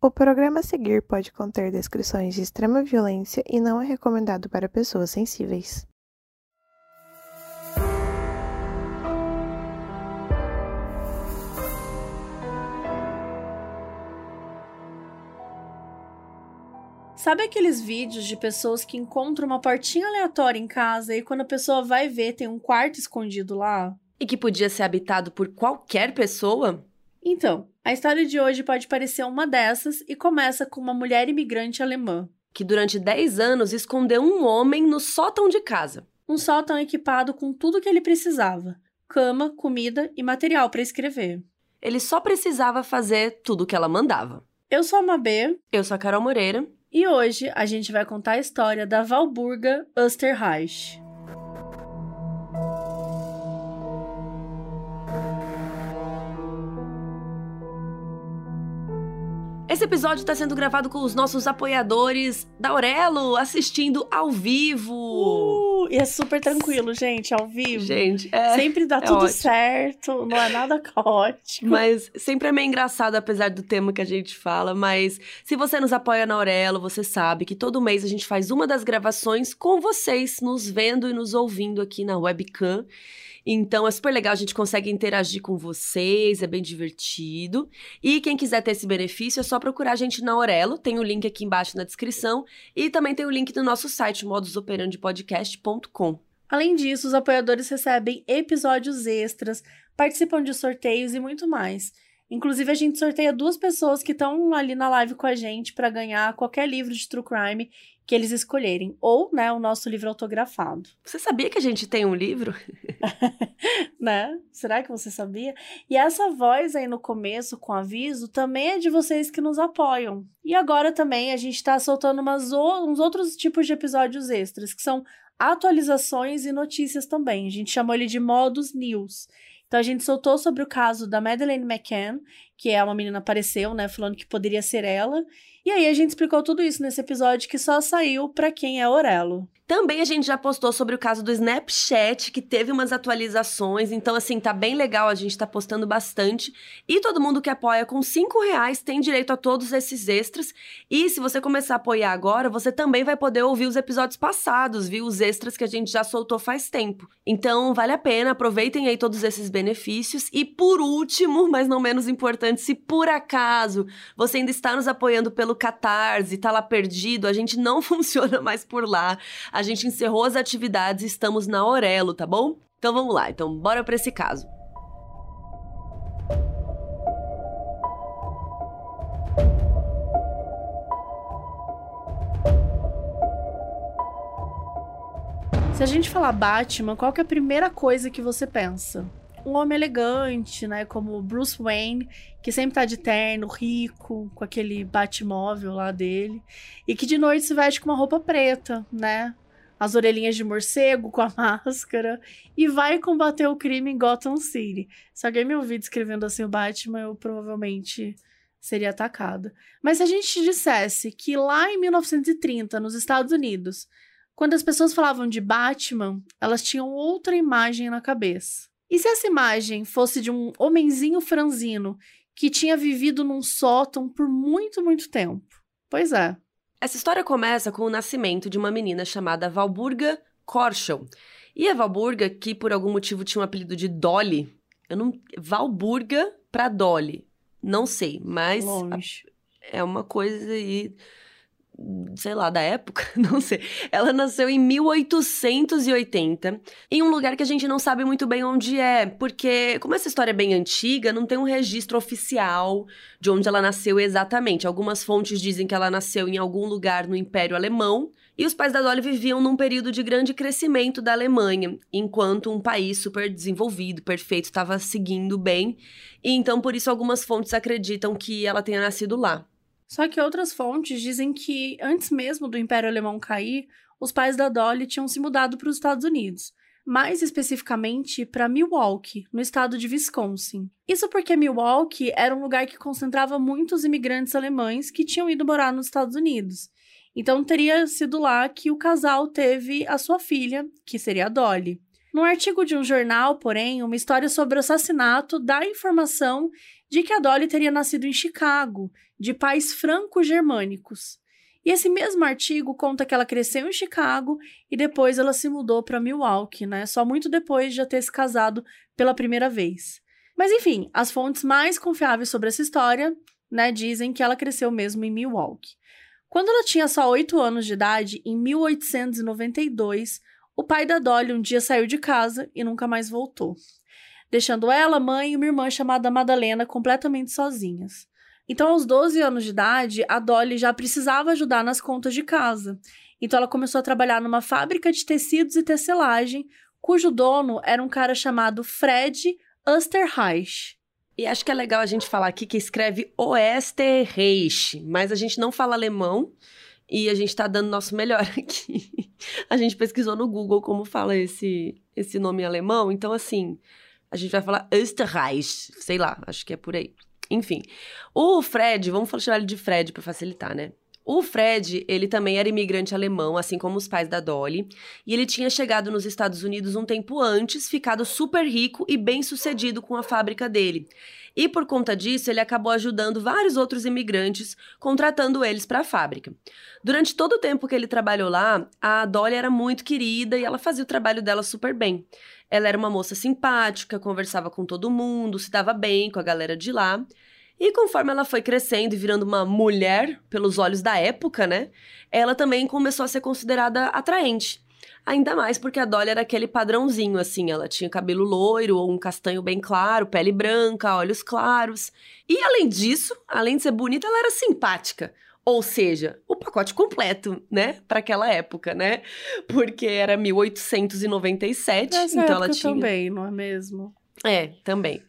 O programa a seguir pode conter descrições de extrema violência e não é recomendado para pessoas sensíveis. Sabe aqueles vídeos de pessoas que encontram uma portinha aleatória em casa e quando a pessoa vai ver tem um quarto escondido lá? E que podia ser habitado por qualquer pessoa? Então, a história de hoje pode parecer uma dessas e começa com uma mulher imigrante alemã. Que durante 10 anos escondeu um homem no sótão de casa. Um sótão equipado com tudo que ele precisava: cama, comida e material para escrever. Ele só precisava fazer tudo o que ela mandava. Eu sou a Mabê. Eu sou a Carol Moreira. E hoje a gente vai contar a história da Valburga Österreich. Esse episódio está sendo gravado com os nossos apoiadores da Aurelo, assistindo ao vivo. Uh, e é super tranquilo, gente, ao vivo. Gente, é, Sempre dá é tudo ótimo. certo, não é nada caótico. Mas sempre é meio engraçado, apesar do tema que a gente fala. Mas se você nos apoia na Aurelo, você sabe que todo mês a gente faz uma das gravações com vocês, nos vendo e nos ouvindo aqui na webcam. Então é super legal, a gente consegue interagir com vocês, é bem divertido. E quem quiser ter esse benefício é só procurar a gente na Aurelo, tem o link aqui embaixo na descrição. E também tem o link do nosso site, modusoperandipodcast.com. Além disso, os apoiadores recebem episódios extras, participam de sorteios e muito mais. Inclusive, a gente sorteia duas pessoas que estão ali na live com a gente para ganhar qualquer livro de True Crime que eles escolherem. Ou, né, o nosso livro autografado. Você sabia que a gente tem um livro? né? Será que você sabia? E essa voz aí no começo, com aviso, também é de vocês que nos apoiam. E agora também a gente tá soltando umas uns outros tipos de episódios extras, que são atualizações e notícias também. A gente chamou ele de Modus News. Então a gente soltou sobre o caso da Madeleine McCann, que é uma menina apareceu, né, falando que poderia ser ela. E aí a gente explicou tudo isso nesse episódio que só saiu pra quem é Orelo. Também a gente já postou sobre o caso do Snapchat, que teve umas atualizações. Então, assim, tá bem legal, a gente tá postando bastante. E todo mundo que apoia com 5 reais tem direito a todos esses extras. E se você começar a apoiar agora, você também vai poder ouvir os episódios passados, viu? Os extras que a gente já soltou faz tempo. Então, vale a pena, aproveitem aí todos esses benefícios. E por último, mas não menos importante, se por acaso você ainda está nos apoiando pelo Catarse, tá lá perdido, a gente não funciona mais por lá. A gente encerrou as atividades e estamos na Aurelo, tá bom? Então vamos lá, então bora pra esse caso. Se a gente falar Batman, qual que é a primeira coisa que você pensa? Um homem elegante, né? Como Bruce Wayne, que sempre tá de terno, rico, com aquele Batmóvel lá dele. E que de noite se veste com uma roupa preta, né? As orelhinhas de morcego, com a máscara. E vai combater o crime em Gotham City. Se alguém me ouvir descrevendo assim o Batman, eu provavelmente seria atacada. Mas se a gente dissesse que lá em 1930, nos Estados Unidos, quando as pessoas falavam de Batman, elas tinham outra imagem na cabeça. E se essa imagem fosse de um homenzinho franzino que tinha vivido num sótão por muito, muito tempo? Pois é. Essa história começa com o nascimento de uma menina chamada Valburga Korschel. E a Valburga, que por algum motivo tinha um apelido de Dolly, eu não. Valburga pra Dolly. Não sei, mas Longe. é uma coisa aí, sei lá, da época, não sei. Ela nasceu em 1880, em um lugar que a gente não sabe muito bem onde é, porque como essa história é bem antiga, não tem um registro oficial de onde ela nasceu exatamente. Algumas fontes dizem que ela nasceu em algum lugar no Império Alemão, e os pais da Dolly viviam num período de grande crescimento da Alemanha, enquanto um país super desenvolvido, perfeito, estava seguindo bem. E então, por isso, algumas fontes acreditam que ela tenha nascido lá. Só que outras fontes dizem que antes mesmo do Império Alemão cair, os pais da Dolly tinham se mudado para os Estados Unidos. Mais especificamente para Milwaukee, no estado de Wisconsin. Isso porque Milwaukee era um lugar que concentrava muitos imigrantes alemães que tinham ido morar nos Estados Unidos. Então teria sido lá que o casal teve a sua filha, que seria a Dolly. Num artigo de um jornal, porém, uma história sobre o assassinato dá informação de que a Dolly teria nascido em Chicago, de pais franco-germânicos. E esse mesmo artigo conta que ela cresceu em Chicago e depois ela se mudou para Milwaukee, né? Só muito depois de já ter se casado pela primeira vez. Mas enfim, as fontes mais confiáveis sobre essa história, né, dizem que ela cresceu mesmo em Milwaukee. Quando ela tinha só 8 anos de idade, em 1892, o pai da Dolly um dia saiu de casa e nunca mais voltou, deixando ela, mãe e uma irmã chamada Madalena completamente sozinhas. Então, aos 12 anos de idade, a Dolly já precisava ajudar nas contas de casa. Então, ela começou a trabalhar numa fábrica de tecidos e tecelagem, cujo dono era um cara chamado Fred Osterreich. E acho que é legal a gente falar aqui que escreve Oesterreich, mas a gente não fala alemão e a gente tá dando nosso melhor aqui. a gente pesquisou no Google como fala esse, esse nome em alemão, então assim, a gente vai falar Österreich, sei lá, acho que é por aí. Enfim, o Fred, vamos chamar ele de Fred para facilitar, né? O Fred, ele também era imigrante alemão, assim como os pais da Dolly, e ele tinha chegado nos Estados Unidos um tempo antes, ficado super rico e bem sucedido com a fábrica dele. E por conta disso, ele acabou ajudando vários outros imigrantes, contratando eles para a fábrica. Durante todo o tempo que ele trabalhou lá, a Dolly era muito querida e ela fazia o trabalho dela super bem. Ela era uma moça simpática, conversava com todo mundo, se dava bem com a galera de lá. E conforme ela foi crescendo e virando uma mulher, pelos olhos da época, né? Ela também começou a ser considerada atraente. Ainda mais porque a Dolly era aquele padrãozinho, assim. Ela tinha cabelo loiro ou um castanho bem claro, pele branca, olhos claros. E além disso, além de ser bonita, ela era simpática. Ou seja, o pacote completo, né? Para aquela época, né? Porque era 1897, Nessa então época ela tinha. também, não é mesmo? É, também.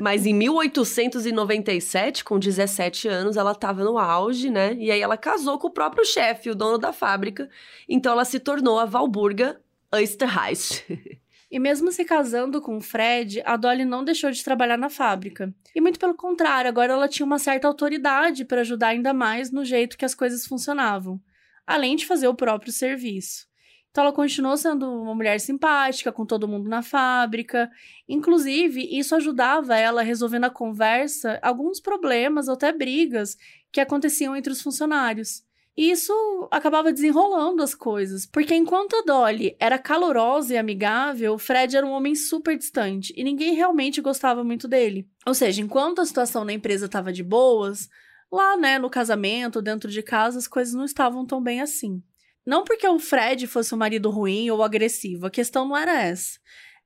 Mas em 1897, com 17 anos, ela estava no auge, né? E aí ela casou com o próprio chefe, o dono da fábrica. Então ela se tornou a Valburga Österreich. E mesmo se casando com o Fred, a Dolly não deixou de trabalhar na fábrica. E muito pelo contrário, agora ela tinha uma certa autoridade para ajudar ainda mais no jeito que as coisas funcionavam, além de fazer o próprio serviço. Então ela continuou sendo uma mulher simpática com todo mundo na fábrica. Inclusive, isso ajudava ela a resolver na conversa alguns problemas ou até brigas que aconteciam entre os funcionários. E isso acabava desenrolando as coisas, porque enquanto a Dolly era calorosa e amigável, Fred era um homem super distante e ninguém realmente gostava muito dele. Ou seja, enquanto a situação na empresa estava de boas, lá, né, no casamento, dentro de casa, as coisas não estavam tão bem assim. Não porque o Fred fosse um marido ruim ou agressivo, a questão não era essa.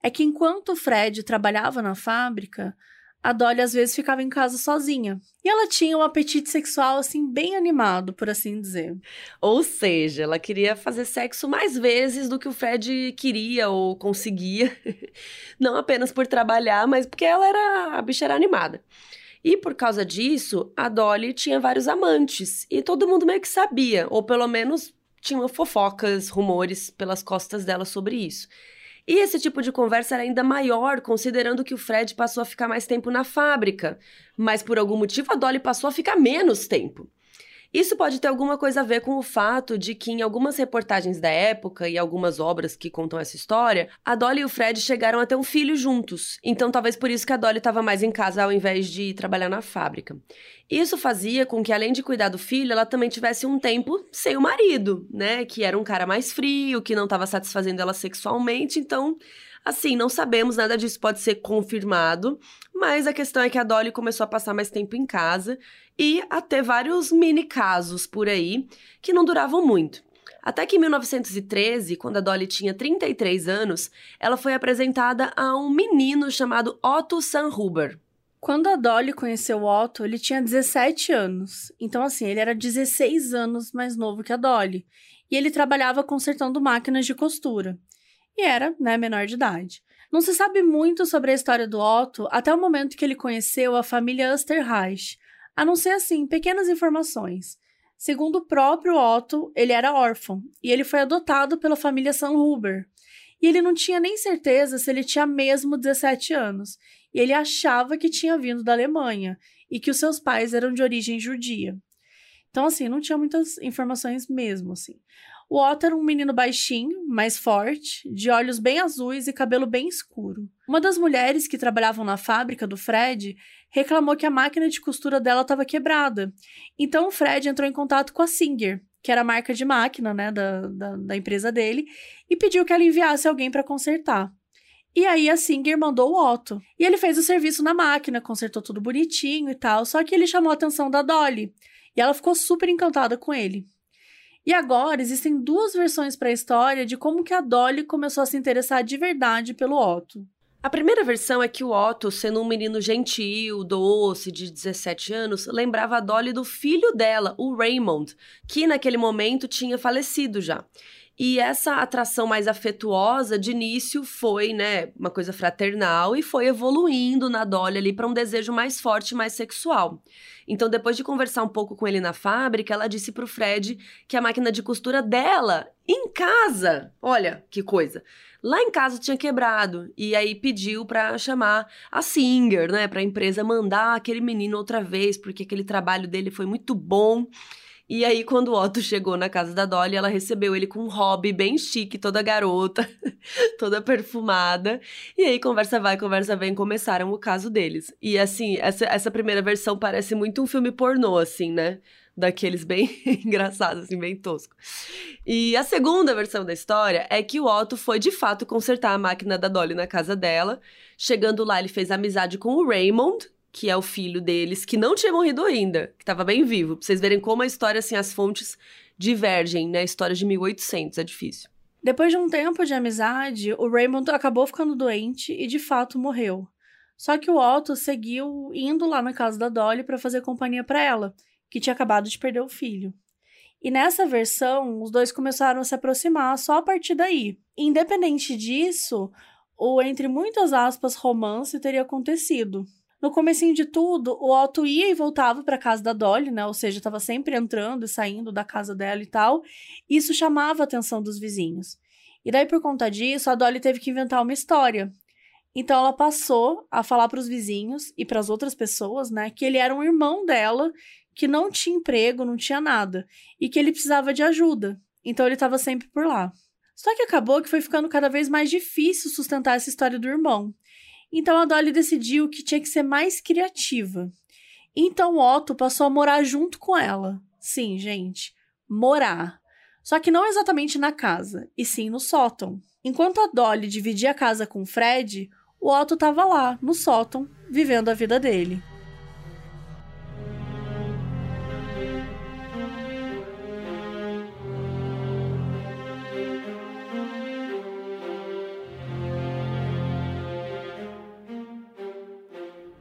É que enquanto o Fred trabalhava na fábrica, a Dolly às vezes ficava em casa sozinha. E ela tinha um apetite sexual, assim, bem animado, por assim dizer. Ou seja, ela queria fazer sexo mais vezes do que o Fred queria ou conseguia. Não apenas por trabalhar, mas porque ela era. a bicha era animada. E por causa disso, a Dolly tinha vários amantes. E todo mundo meio que sabia, ou pelo menos tinham fofocas, rumores pelas costas dela sobre isso. E esse tipo de conversa era ainda maior, considerando que o Fred passou a ficar mais tempo na fábrica, mas por algum motivo a Dolly passou a ficar menos tempo. Isso pode ter alguma coisa a ver com o fato de que, em algumas reportagens da época e algumas obras que contam essa história, a Dolly e o Fred chegaram a ter um filho juntos. Então, talvez por isso que a Dolly estava mais em casa ao invés de trabalhar na fábrica. Isso fazia com que, além de cuidar do filho, ela também tivesse um tempo sem o marido, né? Que era um cara mais frio, que não estava satisfazendo ela sexualmente. Então, Assim, não sabemos, nada disso pode ser confirmado, mas a questão é que a Dolly começou a passar mais tempo em casa e a ter vários mini casos por aí que não duravam muito. Até que em 1913, quando a Dolly tinha 33 anos, ela foi apresentada a um menino chamado Otto Sanhuber. Quando a Dolly conheceu o Otto, ele tinha 17 anos. Então, assim, ele era 16 anos mais novo que a Dolly. E ele trabalhava consertando máquinas de costura e era, né, menor de idade. Não se sabe muito sobre a história do Otto até o momento que ele conheceu a família Österreich, a não ser assim, pequenas informações. Segundo o próprio Otto, ele era órfão e ele foi adotado pela família Sanhuber. E ele não tinha nem certeza se ele tinha mesmo 17 anos, e ele achava que tinha vindo da Alemanha e que os seus pais eram de origem judia. Então, assim, não tinha muitas informações mesmo, assim. O Otto era um menino baixinho, mais forte, de olhos bem azuis e cabelo bem escuro. Uma das mulheres que trabalhavam na fábrica do Fred reclamou que a máquina de costura dela estava quebrada. Então o Fred entrou em contato com a Singer, que era a marca de máquina né, da, da, da empresa dele, e pediu que ela enviasse alguém para consertar. E aí a Singer mandou o Otto. E ele fez o serviço na máquina, consertou tudo bonitinho e tal, só que ele chamou a atenção da Dolly. E ela ficou super encantada com ele. E agora existem duas versões para a história de como que a Dolly começou a se interessar de verdade pelo Otto. A primeira versão é que o Otto, sendo um menino gentil, doce, de 17 anos, lembrava a Dolly do filho dela, o Raymond, que naquele momento tinha falecido já. E essa atração mais afetuosa, de início, foi, né, uma coisa fraternal e foi evoluindo na Dolly ali para um desejo mais forte, mais sexual. Então, depois de conversar um pouco com ele na fábrica, ela disse pro Fred que a máquina de costura dela, em casa, olha que coisa, lá em casa tinha quebrado. E aí pediu para chamar a Singer, né, para a empresa mandar aquele menino outra vez, porque aquele trabalho dele foi muito bom. E aí, quando o Otto chegou na casa da Dolly, ela recebeu ele com um hobby bem chique, toda garota, toda perfumada. E aí, conversa vai, conversa vem, começaram o caso deles. E assim, essa, essa primeira versão parece muito um filme pornô, assim, né? Daqueles bem engraçados, assim, bem tosco. E a segunda versão da história é que o Otto foi de fato consertar a máquina da Dolly na casa dela. Chegando lá, ele fez amizade com o Raymond, que é o filho deles, que não tinha morrido ainda, que estava bem vivo. Pra vocês verem como a história, assim, as fontes divergem, né? História de 1800, é difícil. Depois de um tempo de amizade, o Raymond acabou ficando doente e de fato morreu. Só que o Otto seguiu indo lá na casa da Dolly para fazer companhia para ela, que tinha acabado de perder o filho. E nessa versão, os dois começaram a se aproximar só a partir daí. Independente disso, o entre muitas aspas romance teria acontecido. No comecinho de tudo, o Otto ia e voltava para casa da Dolly, né? Ou seja, estava sempre entrando e saindo da casa dela e tal. Isso chamava a atenção dos vizinhos. E daí, por conta disso, a Dolly teve que inventar uma história. Então, ela passou a falar para os vizinhos e para as outras pessoas, né, que ele era um irmão dela, que não tinha emprego, não tinha nada, e que ele precisava de ajuda. Então, ele estava sempre por lá. Só que acabou que foi ficando cada vez mais difícil sustentar essa história do irmão. Então a Dolly decidiu que tinha que ser mais criativa. Então Otto passou a morar junto com ela. Sim, gente, morar. Só que não exatamente na casa, e sim no sótão. Enquanto a Dolly dividia a casa com o Fred, o Otto estava lá, no sótão, vivendo a vida dele.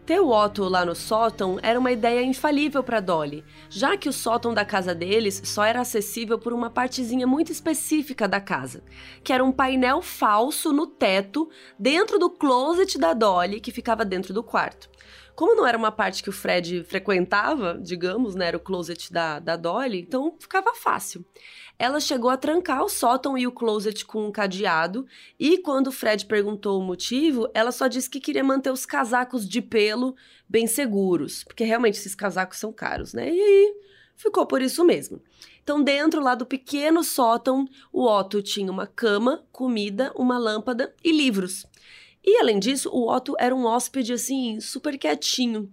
Ter o Otto lá no sótão era uma ideia infalível para Dolly, já que o sótão da casa deles só era acessível por uma partezinha muito específica da casa, que era um painel falso no teto dentro do closet da Dolly que ficava dentro do quarto. Como não era uma parte que o Fred frequentava, digamos, né, era o closet da, da Dolly, então ficava fácil. Ela chegou a trancar o sótão e o closet com um cadeado, e quando Fred perguntou o motivo, ela só disse que queria manter os casacos de pelo bem seguros, porque realmente esses casacos são caros, né? E aí ficou por isso mesmo. Então, dentro lá do pequeno sótão, o Otto tinha uma cama, comida, uma lâmpada e livros. E além disso, o Otto era um hóspede assim, super quietinho.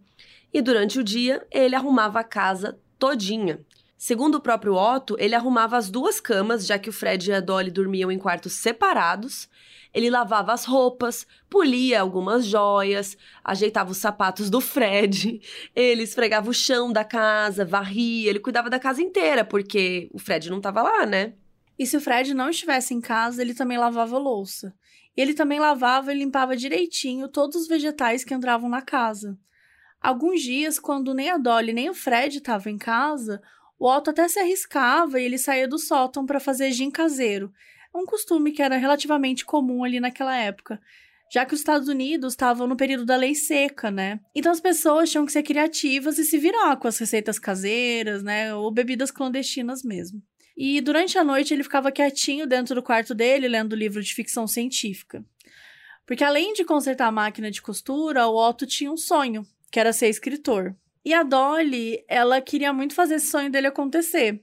E durante o dia, ele arrumava a casa todinha. Segundo o próprio Otto, ele arrumava as duas camas, já que o Fred e a Dolly dormiam em quartos separados. Ele lavava as roupas, polia algumas joias, ajeitava os sapatos do Fred, ele esfregava o chão da casa, varria, ele cuidava da casa inteira, porque o Fred não estava lá, né? E se o Fred não estivesse em casa, ele também lavava louça. Ele também lavava e limpava direitinho todos os vegetais que entravam na casa. Alguns dias, quando nem a Dolly nem o Fred estavam em casa, o Otto até se arriscava e ele saía do sótão para fazer gin caseiro. Um costume que era relativamente comum ali naquela época, já que os Estados Unidos estavam no período da lei seca, né? Então as pessoas tinham que ser criativas e se virar com as receitas caseiras, né? Ou bebidas clandestinas mesmo. E durante a noite ele ficava quietinho dentro do quarto dele, lendo livro de ficção científica. Porque além de consertar a máquina de costura, o Otto tinha um sonho, que era ser escritor. E a Dolly, ela queria muito fazer esse sonho dele acontecer.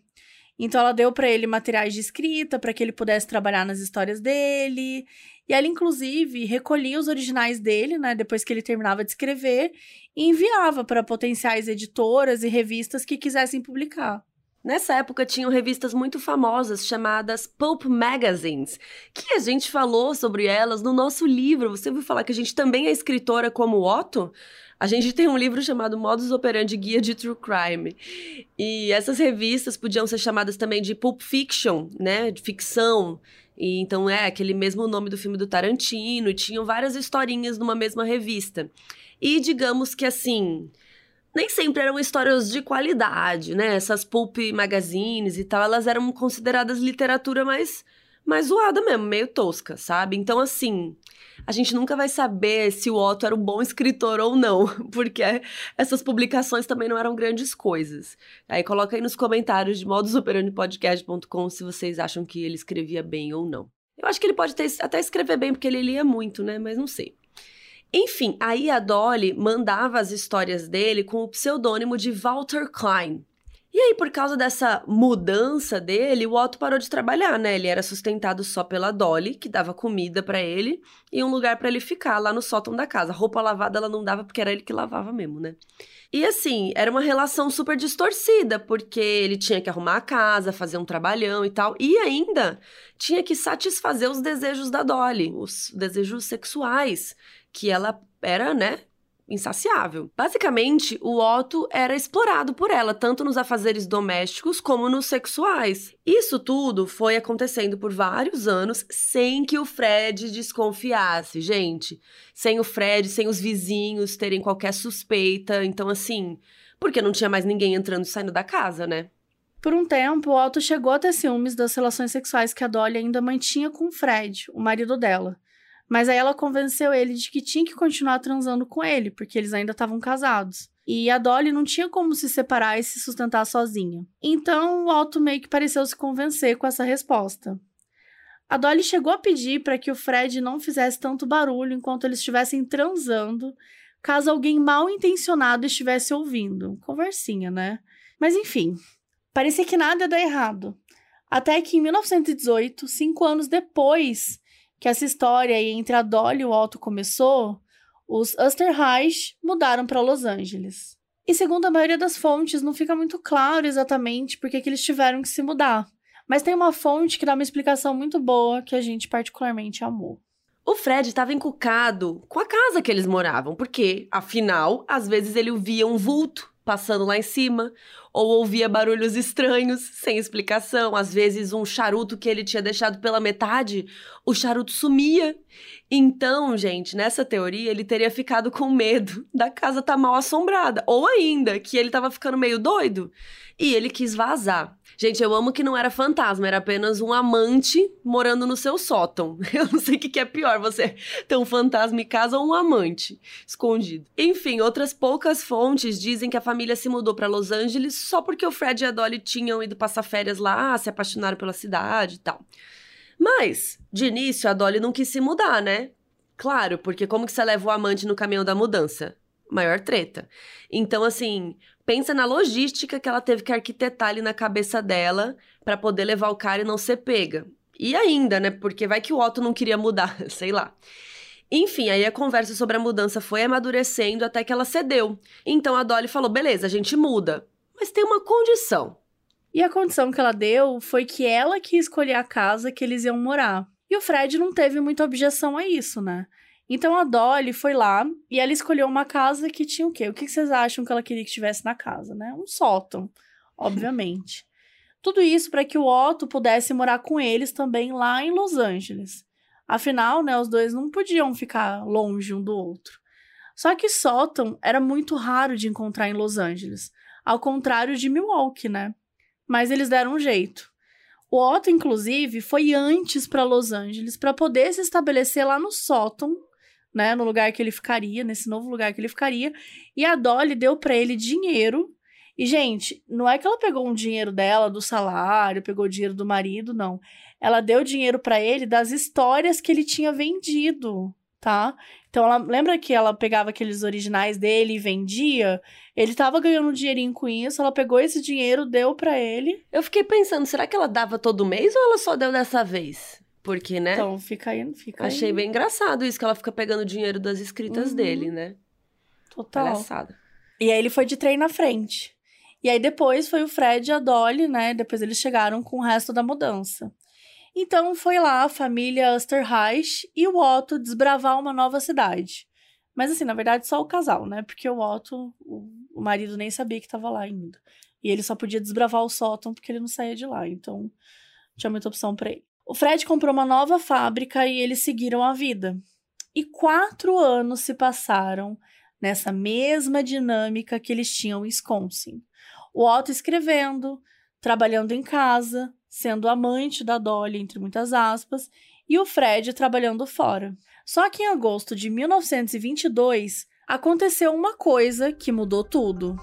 Então ela deu para ele materiais de escrita para que ele pudesse trabalhar nas histórias dele. E ela inclusive recolhia os originais dele, né, depois que ele terminava de escrever, e enviava para potenciais editoras e revistas que quisessem publicar. Nessa época tinham revistas muito famosas chamadas Pulp Magazines, que a gente falou sobre elas no nosso livro. Você ouviu falar que a gente também é escritora como Otto? A gente tem um livro chamado Modus Operandi Guia de True Crime. E essas revistas podiam ser chamadas também de Pulp Fiction, né, de ficção. E então é aquele mesmo nome do filme do Tarantino, e tinham várias historinhas numa mesma revista. E digamos que assim, nem sempre eram histórias de qualidade, né? Essas pulp magazines e tal, elas eram consideradas literatura mais, mais zoada mesmo, meio tosca, sabe? Então, assim, a gente nunca vai saber se o Otto era um bom escritor ou não, porque essas publicações também não eram grandes coisas. Aí coloca aí nos comentários de modusoperandipodcast.com se vocês acham que ele escrevia bem ou não. Eu acho que ele pode ter, até escrever bem, porque ele lia muito, né? Mas não sei. Enfim, aí a Dolly mandava as histórias dele com o pseudônimo de Walter Klein. E aí, por causa dessa mudança dele, o Otto parou de trabalhar, né? Ele era sustentado só pela Dolly, que dava comida para ele, e um lugar para ele ficar lá no sótão da casa. Roupa lavada ela não dava porque era ele que lavava mesmo, né? E assim, era uma relação super distorcida, porque ele tinha que arrumar a casa, fazer um trabalhão e tal, e ainda tinha que satisfazer os desejos da Dolly, os desejos sexuais que ela era, né, insaciável. Basicamente, o Otto era explorado por ela, tanto nos afazeres domésticos como nos sexuais. Isso tudo foi acontecendo por vários anos sem que o Fred desconfiasse, gente. Sem o Fred, sem os vizinhos terem qualquer suspeita. Então, assim, porque não tinha mais ninguém entrando e saindo da casa, né? Por um tempo, o Otto chegou a ter ciúmes das relações sexuais que a Dolly ainda mantinha com o Fred, o marido dela. Mas aí ela convenceu ele de que tinha que continuar transando com ele, porque eles ainda estavam casados. E a Dolly não tinha como se separar e se sustentar sozinha. Então o Otto meio que pareceu se convencer com essa resposta. A Dolly chegou a pedir para que o Fred não fizesse tanto barulho enquanto eles estivessem transando, caso alguém mal intencionado estivesse ouvindo. Conversinha, né? Mas enfim, parecia que nada ia dar errado. Até que em 1918, cinco anos depois que essa história entre a Dolly e o Otto começou, os Osterreich mudaram para Los Angeles. E segundo a maioria das fontes, não fica muito claro exatamente por que eles tiveram que se mudar. Mas tem uma fonte que dá uma explicação muito boa que a gente particularmente amou. O Fred estava encucado com a casa que eles moravam, porque, afinal, às vezes ele via um vulto passando lá em cima, ou ouvia barulhos estranhos, sem explicação. Às vezes, um charuto que ele tinha deixado pela metade, o charuto sumia. Então, gente, nessa teoria, ele teria ficado com medo da casa estar tá mal assombrada. Ou ainda, que ele estava ficando meio doido e ele quis vazar. Gente, eu amo que não era fantasma, era apenas um amante morando no seu sótão. Eu não sei o que é pior, você ter um fantasma em casa ou um amante escondido. Enfim, outras poucas fontes dizem que a família se mudou para Los Angeles só porque o Fred e a Dolly tinham ido passar férias lá, se apaixonaram pela cidade e tal. Mas, de início, a Dolly não quis se mudar, né? Claro, porque como que você leva o amante no caminhão da mudança? Maior treta. Então, assim, pensa na logística que ela teve que arquitetar ali na cabeça dela para poder levar o cara e não ser pega. E ainda, né? Porque vai que o Otto não queria mudar, sei lá. Enfim, aí a conversa sobre a mudança foi amadurecendo até que ela cedeu. Então a Dolly falou: beleza, a gente muda. Mas tem uma condição. E a condição que ela deu foi que ela que escolher a casa que eles iam morar. E o Fred não teve muita objeção a isso, né? Então a Dolly foi lá e ela escolheu uma casa que tinha o quê? O que vocês acham que ela queria que tivesse na casa, né? Um sótão, obviamente. Tudo isso para que o Otto pudesse morar com eles também lá em Los Angeles. Afinal, né, os dois não podiam ficar longe um do outro. Só que sótão era muito raro de encontrar em Los Angeles, ao contrário de Milwaukee, né? Mas eles deram um jeito. O Otto, inclusive, foi antes para Los Angeles para poder se estabelecer lá no sótão né, no lugar que ele ficaria, nesse novo lugar que ele ficaria, e a Dolly deu para ele dinheiro. E gente, não é que ela pegou um dinheiro dela do salário, pegou o dinheiro do marido, não. Ela deu dinheiro para ele das histórias que ele tinha vendido, tá? Então, ela lembra que ela pegava aqueles originais dele e vendia? Ele tava ganhando um dinheirinho com isso, ela pegou esse dinheiro, deu para ele. Eu fiquei pensando, será que ela dava todo mês ou ela só deu dessa vez? Porque, né? Então, fica aí, fica Achei aí. bem engraçado isso, que ela fica pegando o dinheiro das escritas Uhum. dele, né? Total. Palhaçada. E aí ele foi de trem na frente. E aí depois foi o Fred e a Dolly, né? Depois eles chegaram com o resto da mudança. Então foi lá a família Osterreich e o Otto desbravar uma nova cidade. Mas assim, na verdade só o casal, né? Porque o Otto, o, marido nem sabia que estava lá ainda. E ele só podia desbravar o sótão porque ele não saía de lá. Então tinha muita opção para ele. O Fred comprou uma nova fábrica e eles seguiram a vida. E quatro anos se passaram nessa mesma dinâmica que eles tinham em Wisconsin. O Otto escrevendo, trabalhando em casa, sendo amante da Dolly, entre muitas aspas, e o Fred trabalhando fora. Só que em agosto de 1922 aconteceu uma coisa que mudou tudo.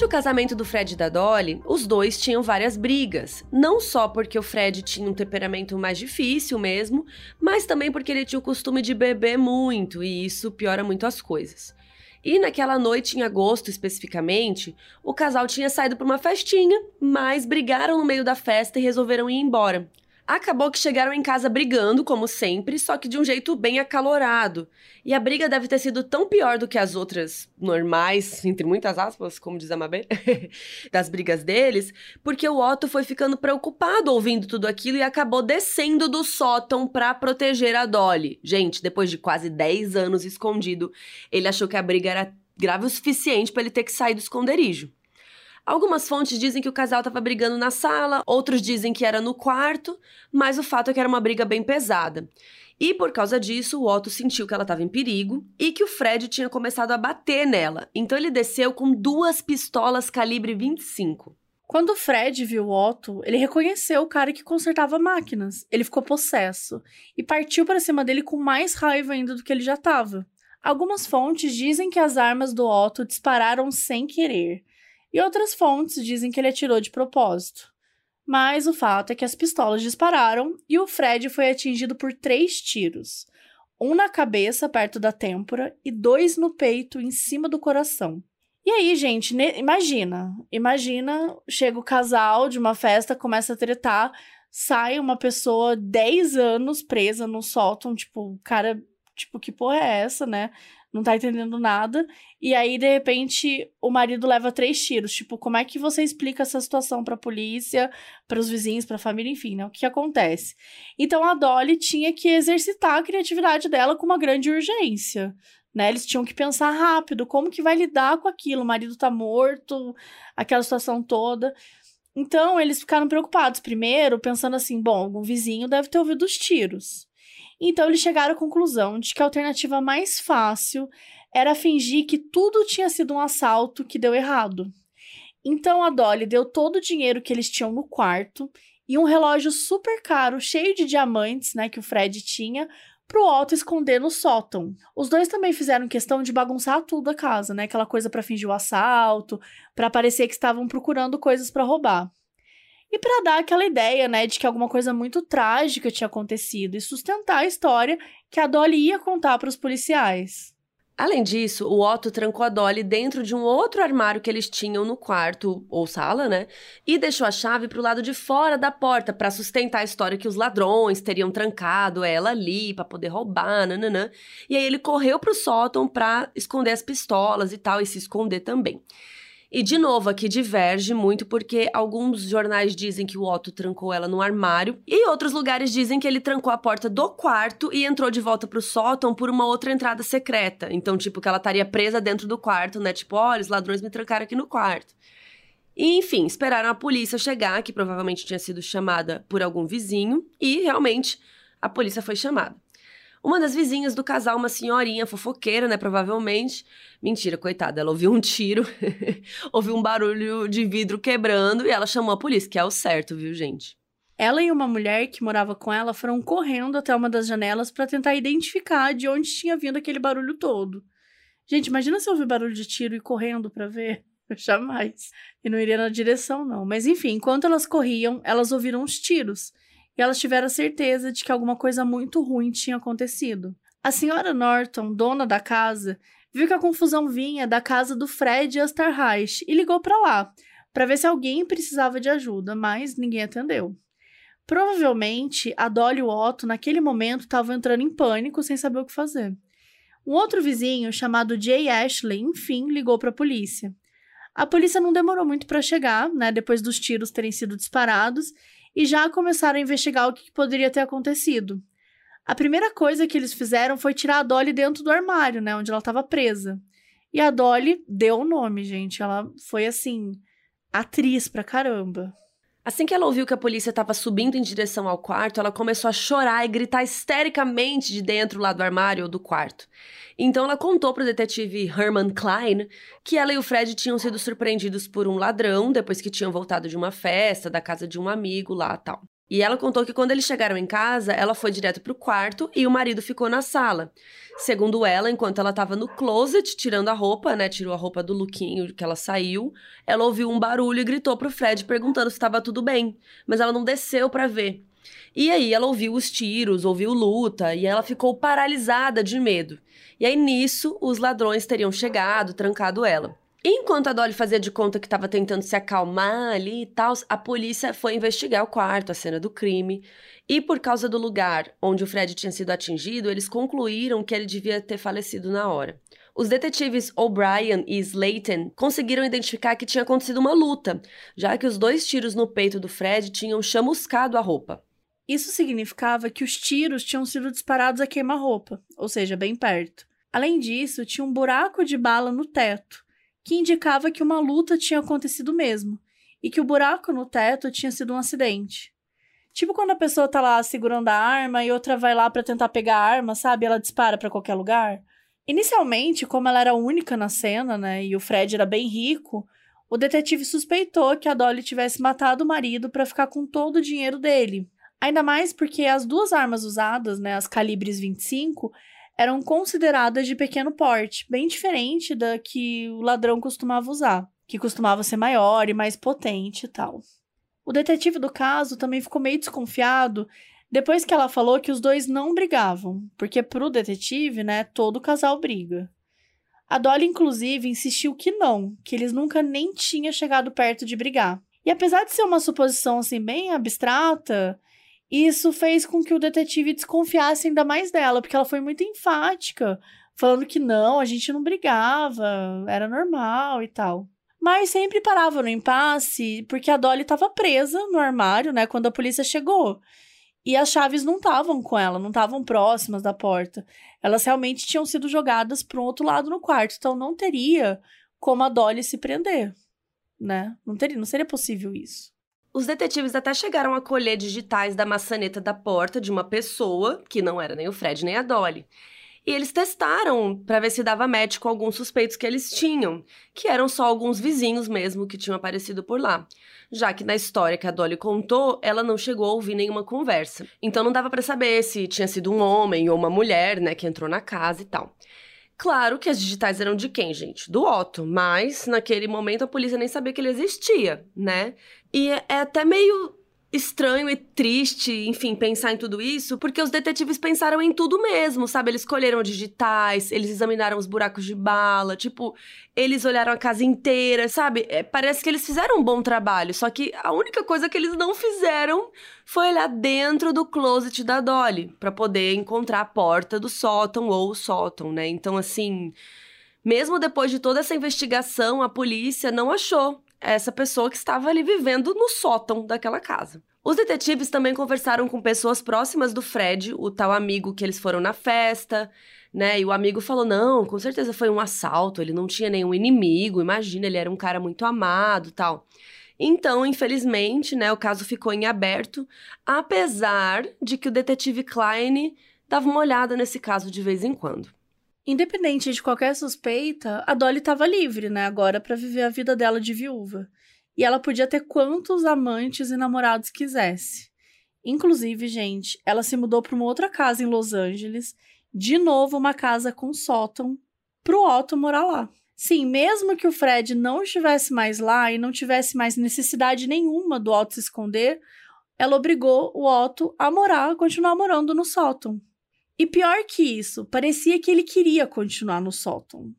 Durante o casamento do Fred e da Dolly, os dois tinham várias brigas. Não só porque o Fred tinha um temperamento mais difícil mesmo, mas também porque ele tinha o costume de beber muito e isso piora muito as coisas. E naquela noite, em agosto especificamente, o casal tinha saído para uma festinha, mas brigaram no meio da festa e resolveram ir embora. Acabou que chegaram em casa brigando, como sempre, só que de um jeito bem acalorado. E a briga deve ter sido tão pior do que as outras normais, entre muitas aspas, como diz a Mabê, das brigas deles, porque o Otto foi ficando preocupado ouvindo tudo aquilo e acabou descendo do sótão pra proteger a Dolly. Gente, depois de quase 10 anos escondido, ele achou que a briga era grave o suficiente para ele ter que sair do esconderijo. Algumas fontes dizem que o casal estava brigando na sala, outros dizem que era no quarto, mas o fato é que era uma briga bem pesada. E por causa disso, o Otto sentiu que ela estava em perigo e que o Fred tinha começado a bater nela. Então ele desceu com duas pistolas calibre 25. Quando o Fred viu o Otto, ele reconheceu o cara que consertava máquinas. Ele ficou possesso e partiu para cima dele com mais raiva ainda do que ele já estava. Algumas fontes dizem que as armas do Otto dispararam sem querer, e outras fontes dizem que ele atirou de propósito. Mas o fato é que as pistolas dispararam e o Fred foi atingido por três tiros: um na cabeça, perto da têmpora, e dois no peito, em cima do coração. E aí, gente, imagina. Imagina, chega o casal de uma festa, começa a tretar, sai uma pessoa 10 anos presa no sótão, tipo, cara, tipo, que porra é essa, né? Não tá entendendo nada. E aí, de repente, o marido leva três tiros. Tipo, como é que você explica essa situação pra polícia, para os vizinhos, pra família, enfim, né? O que, acontece? Então a Dolly tinha que exercitar a criatividade dela com uma grande urgência. Né? Eles tinham que pensar rápido, como que vai lidar com aquilo? O marido tá morto, aquela situação toda. Então, eles ficaram preocupados. Primeiro, pensando assim: bom, algum vizinho deve ter ouvido os tiros. Então, eles chegaram à conclusão de que a alternativa mais fácil era fingir que tudo tinha sido um assalto que deu errado. Então, a Dolly deu todo o dinheiro que eles tinham no quarto e um relógio super caro, cheio de diamantes, né, que o Fred tinha, pro Otto esconder no sótão. Os dois também fizeram questão de bagunçar tudo a casa, né? Aquela coisa para fingir o assalto, para parecer que estavam procurando coisas para roubar. E para dar aquela ideia, né, de que alguma coisa muito trágica tinha acontecido e sustentar a história que a Dolly ia contar para os policiais. Além disso, o Otto trancou a Dolly dentro de um outro armário que eles tinham no quarto ou sala, né? E deixou a chave pro lado de fora da porta para sustentar a história que os ladrões teriam trancado ela ali para poder roubar, nananã. E aí ele correu pro sótão para esconder as pistolas e tal e se esconder também. E de novo, aqui diverge muito porque alguns jornais dizem que o Otto trancou ela no armário e outros lugares dizem que ele trancou a porta do quarto e entrou de volta pro sótão por uma outra entrada secreta. Então, tipo, que ela estaria presa dentro do quarto, né? Tipo, olha, os ladrões me trancaram aqui no quarto. E, enfim, esperaram a polícia chegar, que provavelmente tinha sido chamada por algum vizinho, e realmente a polícia foi chamada. Uma das vizinhas do casal, uma senhorinha fofoqueira, né? Provavelmente. Mentira, coitada. Ela ouviu um tiro, ouviu um barulho de vidro quebrando e ela chamou a polícia, que é o certo, viu, gente? Ela e uma mulher que morava com ela foram correndo até uma das janelas para tentar identificar de onde tinha vindo aquele barulho todo. Gente, imagina se ouvir barulho de tiro e correndo para ver. Jamais. E não iria na direção, não. Mas enfim, enquanto elas corriam, elas ouviram os tiros. E elas tiveram certeza de que alguma coisa muito ruim tinha acontecido. A senhora Norton, dona da casa, viu que a confusão vinha da casa do Fred Esterreich e ligou para lá, para ver se alguém precisava de ajuda, mas ninguém atendeu. Provavelmente, a Dolly e o Otto, naquele momento, estavam entrando em pânico sem saber o que fazer. Um outro vizinho, chamado Jay Ashley, enfim, ligou para a polícia. A polícia não demorou muito para chegar, né, depois dos tiros terem sido disparados, e já começaram a investigar o que poderia ter acontecido. A primeira coisa que eles fizeram foi tirar a Dolly dentro do armário, né, onde ela estava presa. E a Dolly deu o nome, gente. Ela foi assim, atriz pra caramba. Assim que ela ouviu que a polícia estava subindo em direção ao quarto, ela começou a chorar e gritar histericamente de dentro lá do armário ou do quarto. Então ela contou para o detetive Herman Klein que ela e o Fred tinham sido surpreendidos por um ladrão depois que tinham voltado de uma festa da casa de um amigo lá, tal. E ela contou que quando eles chegaram em casa, ela foi direto pro quarto e o marido ficou na sala. Segundo ela, enquanto ela estava no closet tirando a roupa, né, tirou a roupa do Luquinho que ela saiu, ela ouviu um barulho e gritou pro Fred perguntando se estava tudo bem, mas ela não desceu para ver. E aí ela ouviu os tiros, ouviu luta e ela ficou paralisada de medo. E aí nisso os ladrões teriam chegado, trancado ela. Enquanto a Dolly fazia de conta que estava tentando se acalmar ali e tal, a polícia foi investigar o quarto, a cena do crime. E por causa do lugar onde o Fred tinha sido atingido, eles concluíram que ele devia ter falecido na hora. Os detetives O'Brien e Slayton conseguiram identificar que tinha acontecido uma luta, já que os dois tiros no peito do Fred tinham chamuscado a roupa. Isso significava que os tiros tinham sido disparados a queima-roupa, ou seja, bem perto. Além disso, tinha um buraco de bala no teto que indicava que uma luta tinha acontecido mesmo e que o buraco no teto tinha sido um acidente. Tipo quando a pessoa tá lá segurando a arma e outra vai lá para tentar pegar a arma, sabe? Ela dispara para qualquer lugar. Inicialmente, como ela era única na cena, né, e o Fred era bem rico, o detetive suspeitou que a Dolly tivesse matado o marido para ficar com todo o dinheiro dele. Ainda mais porque as duas armas usadas, né, as calibres 25, eram consideradas de pequeno porte, bem diferente da que o ladrão costumava usar, que costumava ser maior e mais potente e tal. O detetive do caso também ficou meio desconfiado depois que ela falou que os dois não brigavam, porque pro detetive, né, todo casal briga. A Dolly, inclusive, insistiu que não, que eles nunca nem tinham chegado perto de brigar. E apesar de ser uma suposição assim bem abstrata, isso fez com que o detetive desconfiasse ainda mais dela, porque ela foi muito enfática, falando que não, a gente não brigava, era normal e tal. Mas sempre parava no impasse, porque a Dolly estava presa no armário, né, quando a polícia chegou. E as chaves não estavam com ela, não estavam próximas da porta. Elas realmente tinham sido jogadas para um outro lado no quarto, então não teria como a Dolly se prender, né? Não teria, não seria possível isso. Os detetives até chegaram a colher digitais da maçaneta da porta de uma pessoa, que não era nem o Fred nem a Dolly. E eles testaram para ver se dava match com alguns suspeitos que eles tinham, que eram só alguns vizinhos mesmo que tinham aparecido por lá. Já que na história que a Dolly contou, ela não chegou a ouvir nenhuma conversa. Então não dava para saber se tinha sido um homem ou uma mulher, né, que entrou na casa e tal. Claro que as digitais eram de quem, gente? Do Otto, mas naquele momento a polícia nem sabia que ele existia, né? E é, é até meio estranho e triste, enfim, pensar em tudo isso, porque os detetives pensaram em tudo mesmo, sabe? Eles escolheram digitais, eles examinaram os buracos de bala, tipo, eles olharam a casa inteira, sabe? É, parece que eles fizeram um bom trabalho, só que a única coisa que eles não fizeram foi olhar dentro do closet da Dolly, para poder encontrar a porta do sótão ou o sótão, né? Então, assim, mesmo depois de toda essa investigação, a polícia não achou essa pessoa que estava ali vivendo no sótão daquela casa. Os detetives também conversaram com pessoas próximas do Fred, o tal amigo que eles foram na festa, né? E o amigo falou: não, com certeza foi um assalto, ele não tinha nenhum inimigo, imagina, ele era um cara muito amado tal. Então, infelizmente, né, o caso ficou em aberto, apesar de que o detetive Klein dava uma olhada nesse caso de vez em quando. Independente de qualquer suspeita, a Dolly estava livre, né, agora para viver a vida dela de viúva. E ela podia ter quantos amantes e namorados quisesse. Inclusive, gente, ela se mudou para uma outra casa em Los Angeles, de novo uma casa com sótão, pro Otto morar lá. Sim, mesmo que o Fred não estivesse mais lá e não tivesse mais necessidade nenhuma do Otto se esconder, ela obrigou o Otto a morar, a continuar morando no sótão. E pior que isso, parecia que ele queria continuar no sótão.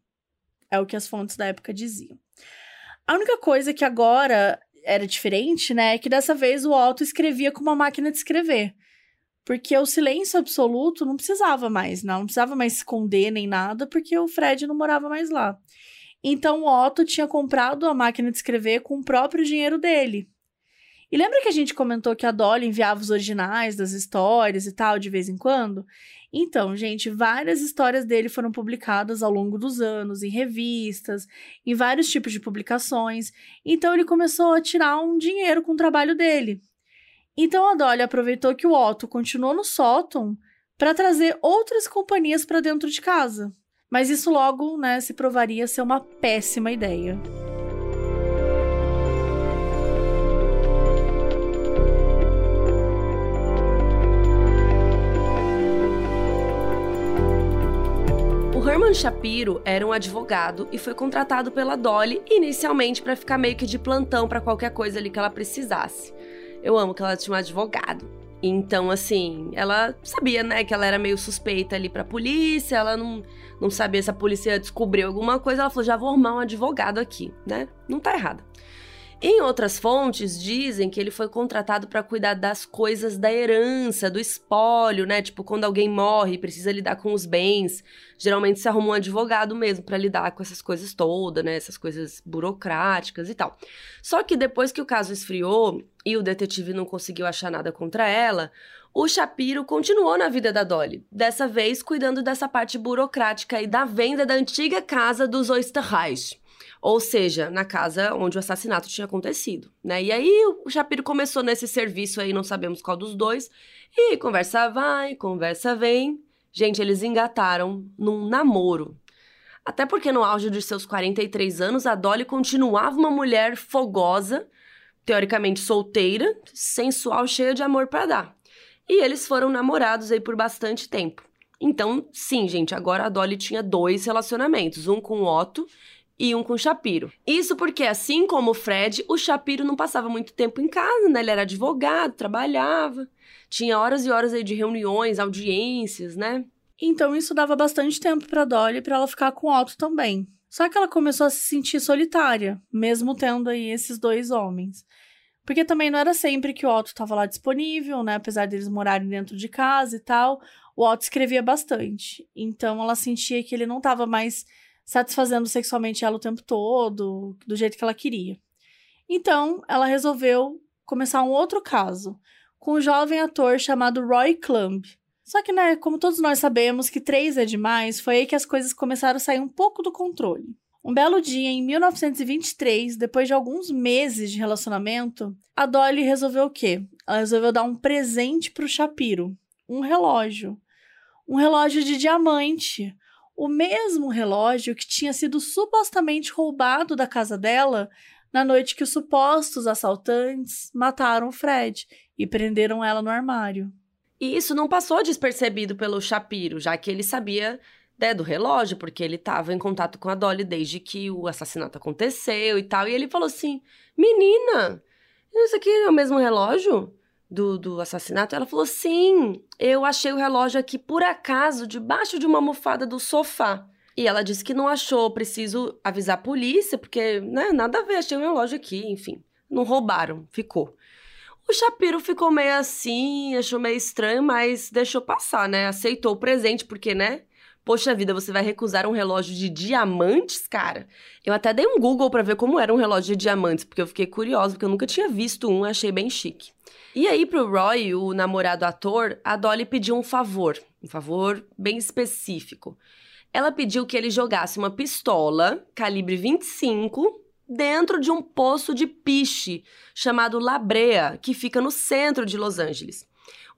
É o que as fontes da época diziam. A única coisa que agora era diferente, né, é que dessa vez o Otto escrevia com uma máquina de escrever. Porque o silêncio absoluto não precisava mais, não, não precisava mais esconder nem nada, porque o Fred não morava mais lá. Então o Otto tinha comprado a máquina de escrever com o próprio dinheiro dele. E lembra que a gente comentou que a Dolly enviava os originais das histórias e tal de vez em quando? Então, gente, várias histórias dele foram publicadas ao longo dos anos, em revistas, em vários tipos de publicações. Então, ele começou a tirar um dinheiro com o trabalho dele. Então, a Dolly aproveitou que o Otto continuou no sótão para trazer outras companhias para dentro de casa. Mas isso logo, né, se provaria ser uma péssima ideia. Herman Shapiro era um advogado e foi contratado pela Dolly inicialmente para ficar meio que de plantão para qualquer coisa ali que ela precisasse. Eu amo que ela tinha um advogado. Então, assim, ela sabia, né, que ela era meio suspeita ali pra polícia, ela não, não sabia se a polícia descobriu alguma coisa, ela falou, já vou arrumar um advogado aqui, né? Não tá errada. Em outras fontes, dizem que ele foi contratado para cuidar das coisas da herança, do espólio, né? Tipo, quando alguém morre e precisa lidar com os bens, geralmente se arruma um advogado mesmo para lidar com essas coisas todas, né? Essas coisas burocráticas e tal. Só que depois que o caso esfriou e o detetive não conseguiu achar nada contra ela, o Shapiro continuou na vida da Dolly, dessa vez cuidando dessa parte burocrática e da venda da antiga casa dos Oysterreich ou seja, na casa onde o assassinato tinha acontecido, né? E aí o Shapiro começou nesse serviço aí, não sabemos qual dos dois, e conversa vai, conversa vem. Gente, eles engataram num namoro. Até porque no auge de seus 43 anos, a Dolly continuava uma mulher fogosa, teoricamente solteira, sensual, cheia de amor para dar. E eles foram namorados aí por bastante tempo. Então, sim, gente, agora a Dolly tinha dois relacionamentos, um com o Otto e um com Shapiro. Isso porque, assim como o Fred, o Shapiro não passava muito tempo em casa, né? Ele era advogado, trabalhava, tinha horas e horas aí de reuniões, audiências, né? Então isso dava bastante tempo para Dolly para ela ficar com Otto também. Só que ela começou a se sentir solitária, mesmo tendo aí esses dois homens. Porque também não era sempre que o Otto estava lá disponível, né? Apesar deles morarem dentro de casa e tal, o Otto escrevia bastante. Então ela sentia que ele não estava mais satisfazendo sexualmente ela o tempo todo, do jeito que ela queria. Então, ela resolveu começar um outro caso, com um jovem ator chamado Roy Clumb. Só que, né, como todos nós sabemos que três é demais, foi aí que as coisas começaram a sair um pouco do controle. Um belo dia, em 1923, depois de alguns meses de relacionamento, a Dolly resolveu o quê? Ela resolveu dar um presente pro Shapiro. Um relógio. Um relógio de diamante o mesmo relógio que tinha sido supostamente roubado da casa dela na noite que os supostos assaltantes mataram o Fred e prenderam ela no armário. E isso não passou despercebido pelo Shapiro, já que ele sabia né, do relógio, porque ele estava em contato com a Dolly desde que o assassinato aconteceu e tal. E ele falou assim: Menina, isso aqui é o mesmo relógio? Do, do assassinato, ela falou: sim, eu achei o relógio aqui por acaso debaixo de uma almofada do sofá. E ela disse que não achou preciso avisar a polícia, porque, né, nada a ver, achei o relógio aqui, enfim. Não roubaram, ficou. O Shapiro ficou meio assim, achou meio estranho, mas deixou passar, né? Aceitou o presente, porque, né? Poxa vida, você vai recusar um relógio de diamantes, cara? Eu até dei um Google para ver como era um relógio de diamantes, porque eu fiquei curiosa, porque eu nunca tinha visto um, achei bem chique. E aí, pro Roy, o namorado ator, a Dolly pediu um favor, um favor bem específico. Ela pediu que ele jogasse uma pistola calibre 25 dentro de um poço de piche chamado La Brea, que fica no centro de Los Angeles.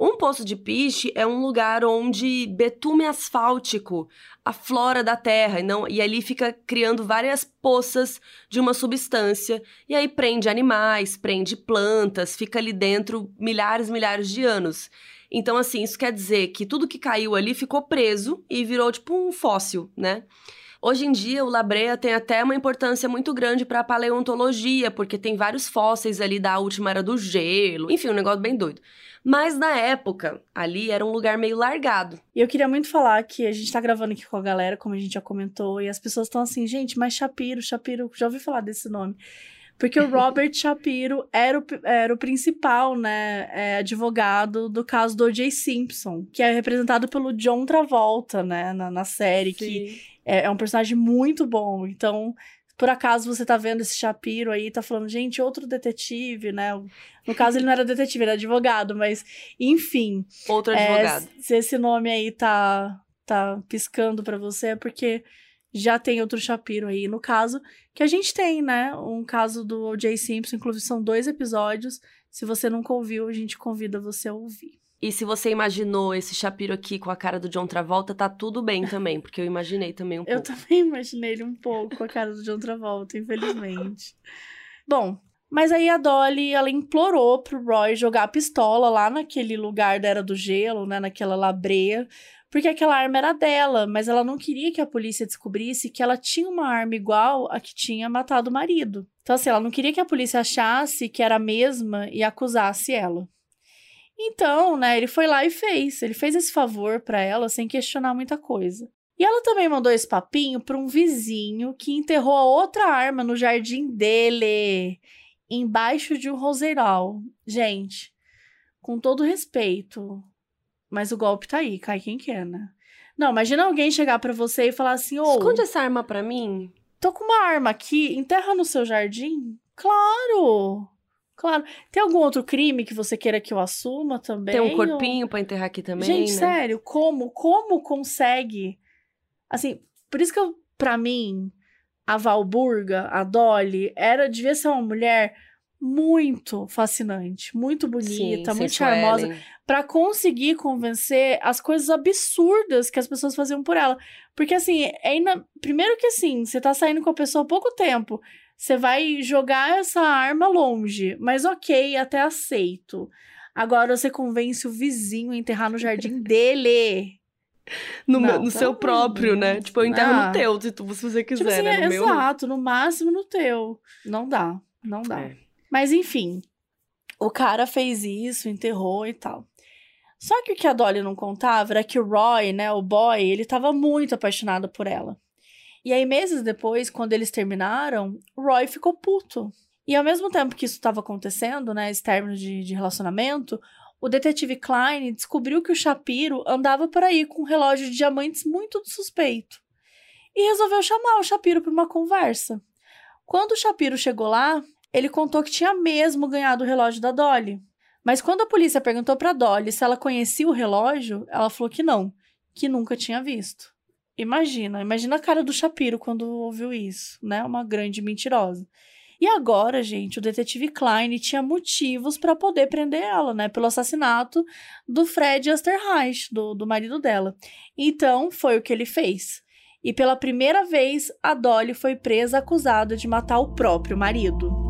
Um poço de piche é um lugar onde betume asfáltico aflora da terra e, não, e ali fica criando várias poças de uma substância e aí prende animais, prende plantas, fica ali dentro milhares, milhares de anos. Então, assim, isso quer dizer que tudo que caiu ali ficou preso e virou tipo um fóssil, né? Hoje em dia, o Labrea tem até uma importância muito grande para a paleontologia, porque tem vários fósseis ali da última era do gelo, enfim, um negócio bem doido. Mas na época, ali era um lugar meio largado. E eu queria muito falar que a gente tá gravando aqui com a galera, como a gente já comentou, e as pessoas estão assim, gente, mas Shapiro, Shapiro, já ouvi falar desse nome. Porque o Robert Shapiro era o, era o principal, né, é, advogado do caso do O.J. Simpson, que é representado pelo John Travolta, né, na, na série, Sim. que é, é um personagem muito bom. Então, por acaso você tá vendo esse Shapiro aí, tá falando, gente, outro detetive, né? No caso, ele não era detetive, era advogado, mas enfim. Outro advogado. É, se esse nome aí tá, tá piscando para você, é porque já tem outro Shapiro aí. No caso, que a gente tem, né? Um caso do O.J. Simpson, inclusive são dois episódios. Se você nunca ouviu, a gente convida você a ouvir. E se você imaginou esse Shapiro aqui com a cara do John Travolta, tá tudo bem também, porque eu imaginei também um pouco. Eu também imaginei ele um pouco com a cara do John Travolta, infelizmente. Bom, mas aí a Dolly, ela implorou pro Roy jogar a pistola lá naquele lugar da Era do Gelo, né, naquela labreia, porque aquela arma era dela, mas ela não queria que a polícia descobrisse que ela tinha uma arma igual a que tinha matado o marido. Então, assim, ela não queria que a polícia achasse que era a mesma e acusasse ela. Então, né, ele foi lá e fez. Ele fez esse favor para ela sem questionar muita coisa. E ela também mandou esse papinho para um vizinho que enterrou a outra arma no jardim dele, embaixo de um roseiral. Gente, com todo respeito, mas o golpe tá aí, cai quem quer, né? Não, imagina alguém chegar para você e falar assim: "Ô, esconde essa arma para mim". Tô com uma arma aqui, enterra no seu jardim? Claro. Claro. Tem algum outro crime que você queira que eu assuma também? Tem um corpinho ou... para enterrar aqui também, Gente, né? sério, como como consegue? Assim, por isso que eu, para mim, a Valburga, a Dolly, era devia ser uma mulher muito fascinante, muito bonita, Sim, muito charmosa, para conseguir convencer as coisas absurdas que as pessoas faziam por ela. Porque assim, é ina... primeiro que assim, você tá saindo com a pessoa há pouco tempo, você vai jogar essa arma longe, mas ok, até aceito. Agora você convence o vizinho a enterrar no jardim dele. No, não, meu, no seu próprio, né? Tipo, eu enterro ah. no teu, se, tu, se você tipo quiser, tipo assim, né? No exato, meu... no máximo no teu. Não dá, não dá. É. Mas enfim, o cara fez isso, enterrou e tal. Só que o que a Dolly não contava era que o Roy, né, o boy, ele tava muito apaixonado por ela. E aí, meses depois, quando eles terminaram, Roy ficou puto. E ao mesmo tempo que isso estava acontecendo, né, esse término de, de relacionamento, o detetive Klein descobriu que o Shapiro andava por aí com um relógio de diamantes muito suspeito. E resolveu chamar o Shapiro para uma conversa. Quando o Shapiro chegou lá, ele contou que tinha mesmo ganhado o relógio da Dolly. Mas quando a polícia perguntou para Dolly se ela conhecia o relógio, ela falou que não, que nunca tinha visto. Imagina, imagina a cara do Shapiro quando ouviu isso, né? Uma grande mentirosa. E agora, gente, o detetive Klein tinha motivos para poder prender ela, né? Pelo assassinato do Fred Osterreich, do, do marido dela. Então, foi o que ele fez. E pela primeira vez, a Dolly foi presa acusada de matar o próprio marido.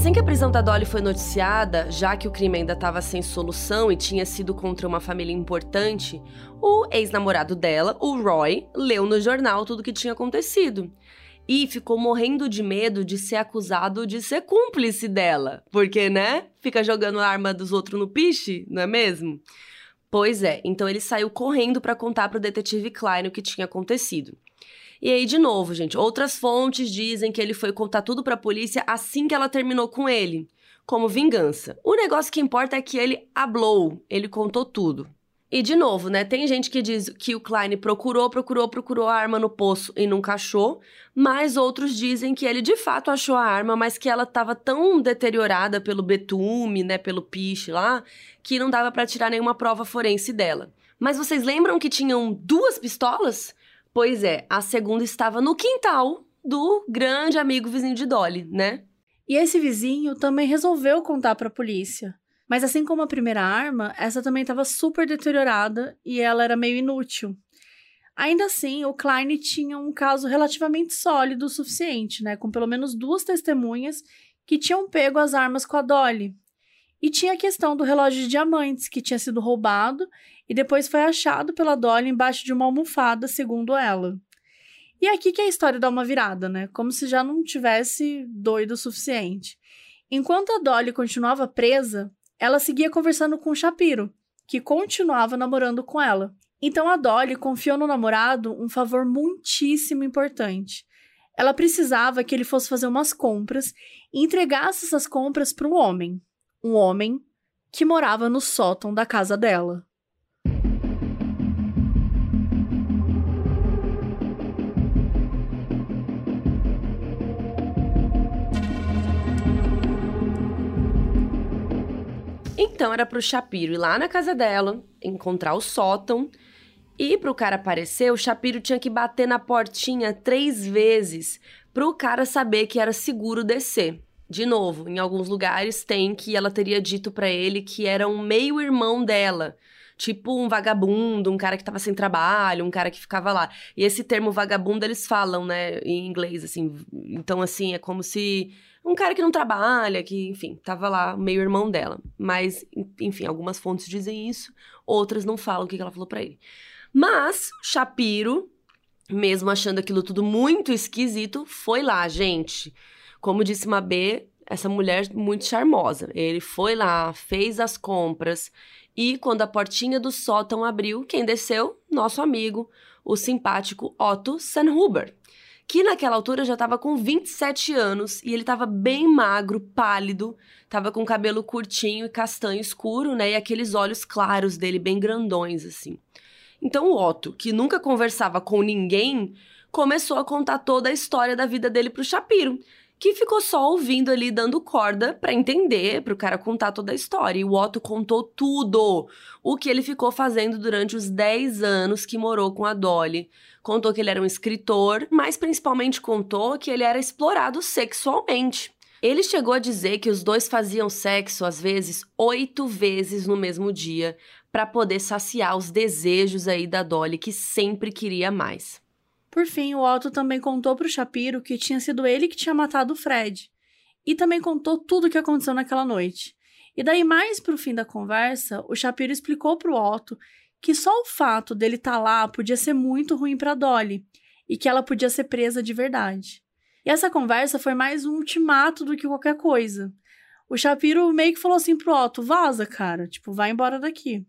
Assim que a prisão da Dolly foi noticiada, já que o crime ainda estava sem solução e tinha sido contra uma família importante, o ex-namorado dela, o Roy, leu no jornal tudo o que tinha acontecido. E ficou morrendo de medo de ser acusado de ser cúmplice dela. Porque, né? Fica jogando a arma dos outros no piche, não é mesmo? Pois é, então ele saiu correndo para contar para o detetive Klein o que tinha acontecido. E aí, de novo, gente, outras fontes dizem que ele foi contar tudo pra polícia assim que ela terminou com ele, como vingança. O negócio que importa é que ele hablou, ele contou tudo. E de novo, né? Tem gente que diz que o Klein procurou, procurou, procurou a arma no poço e nunca achou, mas outros dizem que ele de fato achou a arma, mas que ela estava tão deteriorada pelo betume, né, pelo piche lá, que não dava para tirar nenhuma prova forense dela. Mas vocês lembram que tinham duas pistolas? Pois é, a segunda estava no quintal do grande amigo vizinho de Dolly, né? E esse vizinho também resolveu contar para a polícia. Mas assim como a primeira arma, essa também estava super deteriorada e ela era meio inútil. Ainda assim, o Klein tinha um caso relativamente sólido o suficiente, né, com pelo menos duas testemunhas que tinham pego as armas com a Dolly. E tinha a questão do relógio de diamantes, que tinha sido roubado e depois foi achado pela Dolly embaixo de uma almofada, segundo ela. E é aqui que a história dá uma virada, né? Como se já não tivesse doido o suficiente. Enquanto a Dolly continuava presa, ela seguia conversando com o Shapiro, que continuava namorando com ela. Então a Dolly confiou no namorado um favor muitíssimo importante. Ela precisava que ele fosse fazer umas compras e entregasse essas compras para um homem. Um homem que morava no sótão da casa dela. Então era pro Shapiro ir lá na casa dela, encontrar o sótão. E pro cara aparecer, o Shapiro tinha que bater na portinha três vezes pro cara saber que era seguro descer. De novo, em alguns lugares tem que ela teria dito para ele que era um meio-irmão dela. Tipo um vagabundo, um cara que tava sem trabalho, um cara que ficava lá. E esse termo vagabundo eles falam, né, em inglês, assim. Então, assim, é como se um cara que não trabalha, que, enfim, tava lá, meio irmão dela. Mas, enfim, algumas fontes dizem isso, outras não falam o que ela falou para ele. Mas, Shapiro, mesmo achando aquilo tudo muito esquisito, foi lá, gente. Como disse Mabê, essa mulher muito charmosa. Ele foi lá, fez as compras e quando a portinha do sótão abriu, quem desceu? Nosso amigo, o simpático Otto Sanhuber que naquela altura já estava com 27 anos e ele estava bem magro, pálido, estava com cabelo curtinho e castanho escuro, né? E aqueles olhos claros dele bem grandões assim. Então o Otto, que nunca conversava com ninguém, começou a contar toda a história da vida dele pro Shapiro, que ficou só ouvindo ali, dando corda para entender, para o cara contar toda a história. E o Otto contou tudo, o que ele ficou fazendo durante os 10 anos que morou com a Dolly. Contou que ele era um escritor, mas principalmente contou que ele era explorado sexualmente. Ele chegou a dizer que os dois faziam sexo, às vezes, oito vezes no mesmo dia, para poder saciar os desejos aí da Dolly, que sempre queria mais. Por fim, o Otto também contou para o Shapiro que tinha sido ele que tinha matado o Fred. E também contou tudo o que aconteceu naquela noite. E daí, mais pro fim da conversa, o Shapiro explicou pro Otto que só o fato dele estar tá lá podia ser muito ruim para Dolly e que ela podia ser presa de verdade. E essa conversa foi mais um ultimato do que qualquer coisa. O Shapiro meio que falou assim pro Otto: vaza, cara, tipo, vai embora daqui.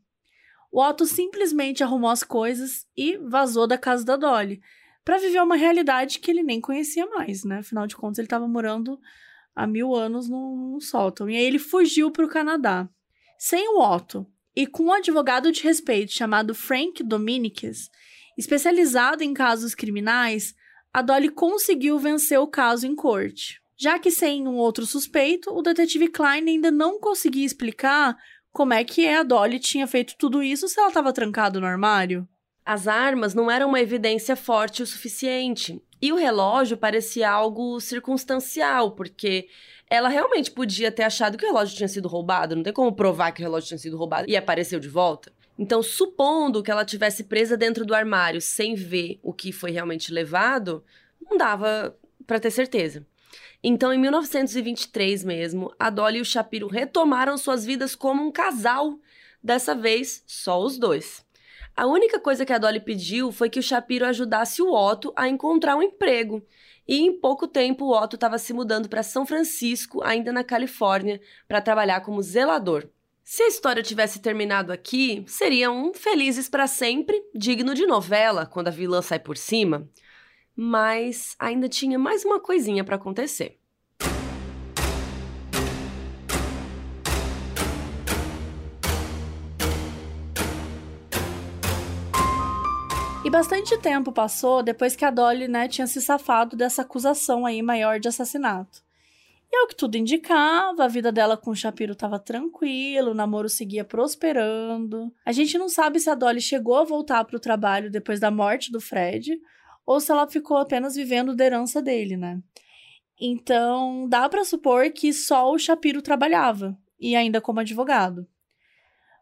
O Otto simplesmente arrumou as coisas e vazou da casa da Dolly, para viver uma realidade que ele nem conhecia mais, né? Afinal de contas, ele estava morando há mil anos num, sótão. E aí ele fugiu para o Canadá. Sem o Otto e com um advogado de respeito chamado Frank Dominiques, especializado em casos criminais, a Dolly conseguiu vencer o caso em corte. Já que sem um outro suspeito, o detetive Klein ainda não conseguia explicar como é que a Dolly tinha feito tudo isso se ela estava trancada no armário. As armas não eram uma evidência forte o suficiente. E o relógio parecia algo circunstancial, porque ela realmente podia ter achado que o relógio tinha sido roubado, não tem como provar que o relógio tinha sido roubado e apareceu de volta. Então, supondo que ela tivesse presa dentro do armário sem ver o que foi realmente levado, não dava para ter certeza. Então, em 1923 mesmo, a Dolly e o Shapiro retomaram suas vidas como um casal, dessa vez só os dois. A única coisa que a Dolly pediu foi que o Shapiro ajudasse o Otto a encontrar um emprego. E em pouco tempo o Otto estava se mudando para São Francisco, ainda na Califórnia, para trabalhar como zelador. Se a história tivesse terminado aqui, seria um felizes para sempre, digno de novela, quando a vilã sai por cima. Mas ainda tinha mais uma coisinha para acontecer. Bastante tempo passou depois que a Dolly, né, tinha se safado dessa acusação aí maior de assassinato. E ao que tudo indicava, a vida dela com o Shapiro estava tranquila, o namoro seguia prosperando. A gente não sabe se a Dolly chegou a voltar para o trabalho depois da morte do Fred ou se ela ficou apenas vivendo da herança dele, né? Então, dá para supor que só o Shapiro trabalhava, e ainda como advogado.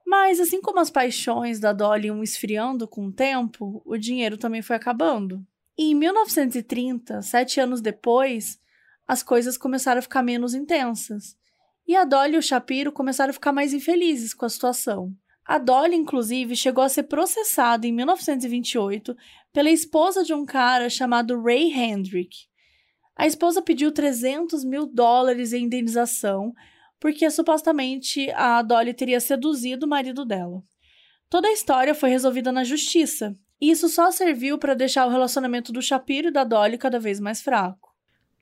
Mas, assim como as paixões da Dolly iam esfriando com o tempo, o dinheiro também foi acabando. E em 1930, sete anos depois, as coisas começaram a ficar menos intensas. E a Dolly e o Shapiro começaram a ficar mais infelizes com a situação. A Dolly, inclusive, chegou a ser processada em 1928 pela esposa de um cara chamado Ray Hendrick. A esposa pediu 300 mil dólares em indenização porque supostamente a Dolly teria seduzido o marido dela. Toda a história foi resolvida na justiça, e isso só serviu para deixar o relacionamento do Shapiro e da Dolly cada vez mais fraco.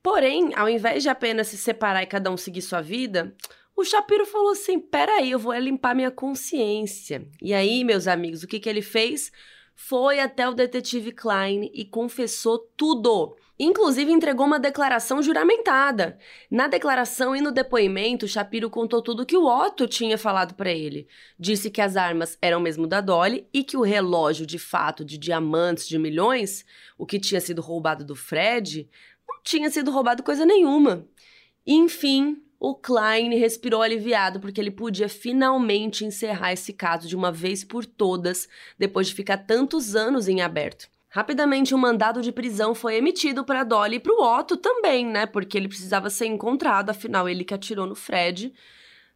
Porém, ao invés de apenas se separar e cada um seguir sua vida, o Shapiro falou assim: peraí, eu vou limpar minha consciência. E aí, meus amigos, o que, que ele fez? Foi até o detetive Klein e confessou tudo. Inclusive entregou uma declaração juramentada. Na declaração e no depoimento, Shapiro contou tudo que o Otto tinha falado para ele. Disse que as armas eram mesmo da Dolly e que o relógio de fato de diamantes de milhões, o que tinha sido roubado do Fred, não tinha sido roubado coisa nenhuma. Enfim, o Klein respirou aliviado porque ele podia finalmente encerrar esse caso de uma vez por todas, depois de ficar tantos anos em aberto. Rapidamente, um mandado de prisão foi emitido para Dolly e para o Otto também, né? Porque ele precisava ser encontrado, afinal, ele que atirou no Fred.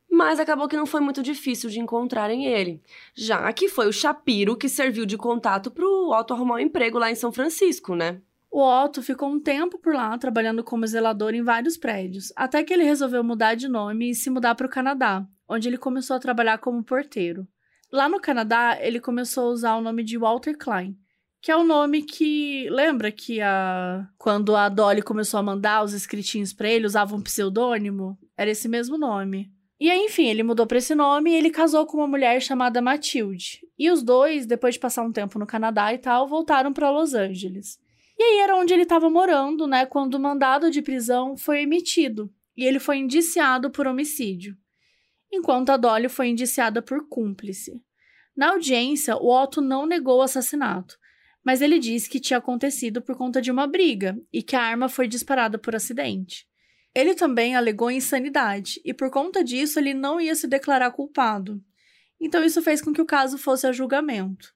Mas acabou que não foi muito difícil de encontrarem ele, já que foi o Shapiro que serviu de contato para o Otto arrumar um emprego lá em São Francisco, né? O Otto ficou um tempo por lá, trabalhando como zelador em vários prédios, até que ele resolveu mudar de nome e se mudar para o Canadá, onde ele começou a trabalhar como porteiro. Lá no Canadá, ele começou a usar o nome de Walter Klein, que é o nome que lembra que a quando a Dolly começou a mandar os escritinhos para ele usava um pseudônimo, era esse mesmo nome. E aí, enfim, ele mudou para esse nome e ele casou com uma mulher chamada Matilde. E os dois, depois de passar um tempo no Canadá e tal, voltaram para Los Angeles. E aí era onde ele estava morando, né, quando o mandado de prisão foi emitido, e ele foi indiciado por homicídio, enquanto a Dolly foi indiciada por cúmplice. Na audiência, o Otto não negou o assassinato, mas ele disse que tinha acontecido por conta de uma briga e que a arma foi disparada por acidente. Ele também alegou insanidade e, por conta disso, ele não ia se declarar culpado. Então, isso fez com que o caso fosse a julgamento.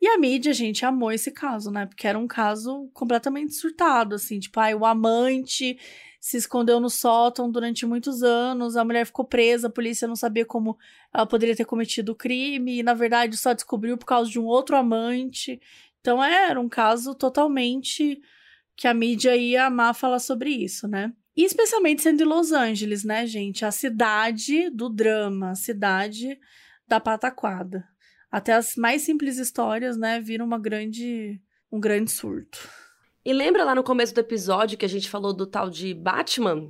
E a mídia, gente, amou esse caso, né? Porque era um caso completamente surtado, assim, tipo, ai, o amante se escondeu no sótão durante muitos anos, a mulher ficou presa, a polícia não sabia como ela poderia ter cometido o crime, e na verdade só descobriu por causa de um outro amante. Então é, era um caso totalmente que a mídia ia amar falar sobre isso, né? E especialmente sendo em Los Angeles, né, gente? A cidade do drama, a cidade da pataquada. Até as mais simples histórias, né, viram uma grande, um grande surto. E lembra lá no começo do episódio que a gente falou do tal de Batman?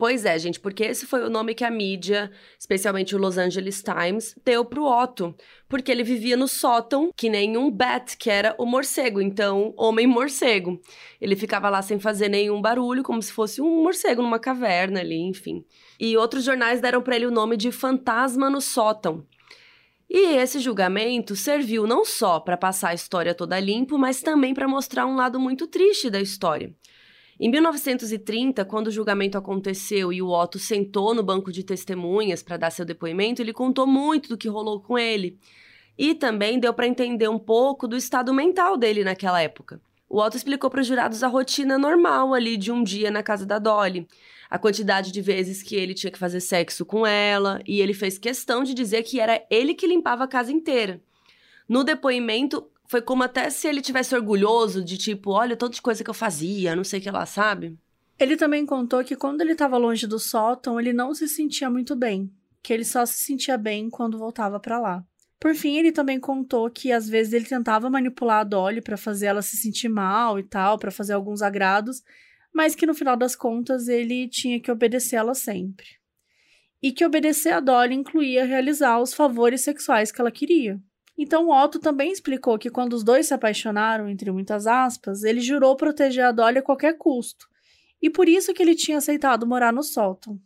Pois é, gente, porque esse foi o nome que a mídia, especialmente o Los Angeles Times, deu pro Otto. Porque ele vivia no sótão, que nem um bat, que era o morcego, então, homem morcego. Ele ficava lá sem fazer nenhum barulho, como se fosse um morcego numa caverna ali, enfim. E outros jornais deram para ele o nome de Fantasma no Sótão. E esse julgamento serviu não só para passar a história toda limpo, mas também para mostrar um lado muito triste da história. Em 1930, quando o julgamento aconteceu e o Otto sentou no banco de testemunhas para dar seu depoimento, ele contou muito do que rolou com ele. E também deu para entender um pouco do estado mental dele naquela época. O Otto explicou para os jurados a rotina normal ali de um dia na casa da Dolly, a quantidade de vezes que ele tinha que fazer sexo com ela, e ele fez questão de dizer que era ele que limpava a casa inteira. No depoimento, foi como até se ele tivesse orgulhoso de tipo, olha, toda de coisa que eu fazia, não sei o que lá, sabe? Ele também contou que quando ele estava longe do sótão, ele não se sentia muito bem, que ele só se sentia bem quando voltava para lá. Por fim, ele também contou que às vezes ele tentava manipular a Dolly para fazer ela se sentir mal e tal, para fazer alguns agrados, mas que no final das contas ele tinha que obedecer ela sempre. E que obedecer a Dolly incluía realizar os favores sexuais que ela queria. Então Otto também explicou que quando os dois se apaixonaram, entre muitas aspas, ele jurou proteger a Dolly a qualquer custo. E por isso que ele tinha aceitado morar no sótão,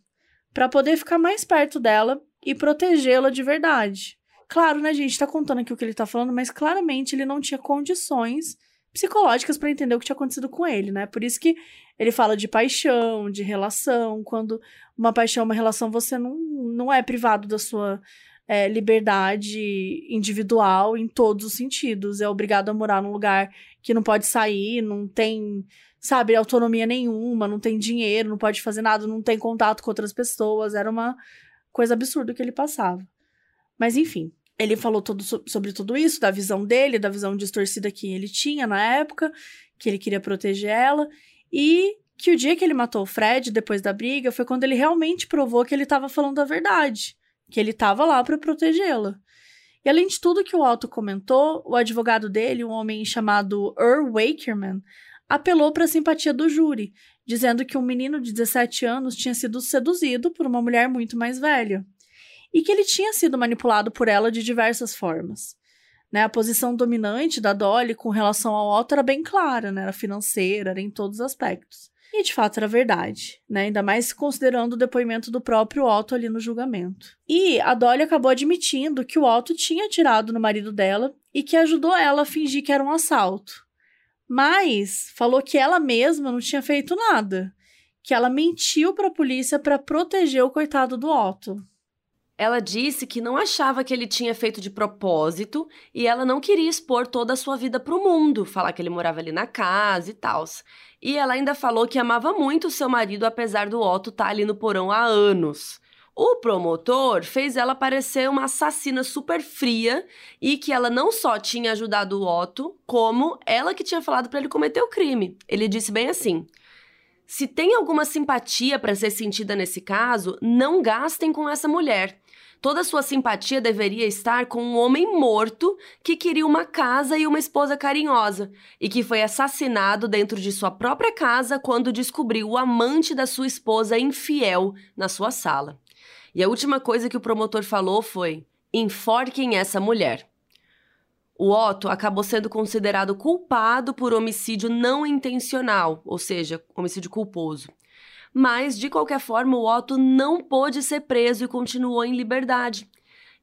para poder ficar mais perto dela e protegê-la de verdade. Claro, né, gente, tá contando aqui o que ele tá falando, mas claramente ele não tinha condições psicológicas para entender o que tinha acontecido com ele, né? Por isso que ele fala de paixão, de relação, quando uma paixão, uma relação, você não, não é privado da sua é, liberdade individual em todos os sentidos. É obrigado a morar num lugar que não pode sair, não tem, sabe, autonomia nenhuma, não tem dinheiro, não pode fazer nada, não tem contato com outras pessoas. Era uma coisa absurda que ele passava. Mas enfim, ele falou sobre tudo isso, da visão dele, da visão distorcida que ele tinha na época, que ele queria proteger ela, e que o dia que ele matou o Fred, depois da briga, foi quando ele realmente provou que ele estava falando a verdade, que ele estava lá para protegê-la. E além de tudo que o Otto comentou, o advogado dele, um homem chamado Earl Wakerman, apelou para a simpatia do júri, dizendo que um menino de 17 anos tinha sido seduzido por uma mulher muito mais velha e que ele tinha sido manipulado por ela de diversas formas. Né, a posição dominante da Dolly com relação ao Otto era bem clara, né, era financeira, era em todos os aspectos. E de fato era verdade, né? Ainda mais considerando o depoimento do próprio Otto ali no julgamento. E a Dolly acabou admitindo que o Otto tinha atirado no marido dela e que ajudou ela a fingir que era um assalto. Mas falou que ela mesma não tinha feito nada, que ela mentiu para a polícia para proteger o coitado do Otto. Ela disse que não achava que ele tinha feito de propósito e ela não queria expor toda a sua vida para o mundo, falar que ele morava ali na casa e tal. E ela ainda falou que amava muito seu marido, apesar do Otto estar tá ali no porão há anos. O promotor fez ela parecer uma assassina super fria e que ela não só tinha ajudado o Otto, como ela que tinha falado para ele cometer o crime. Ele disse bem assim: se tem alguma simpatia para ser sentida nesse caso, não gastem com essa mulher. Toda sua simpatia deveria estar com um homem morto que queria uma casa e uma esposa carinhosa e que foi assassinado dentro de sua própria casa quando descobriu o amante da sua esposa infiel na sua sala. E a última coisa que o promotor falou foi: enforquem essa mulher. O Otto acabou sendo considerado culpado por homicídio não intencional, ou seja, homicídio culposo mas de qualquer forma o Otto não pôde ser preso e continuou em liberdade.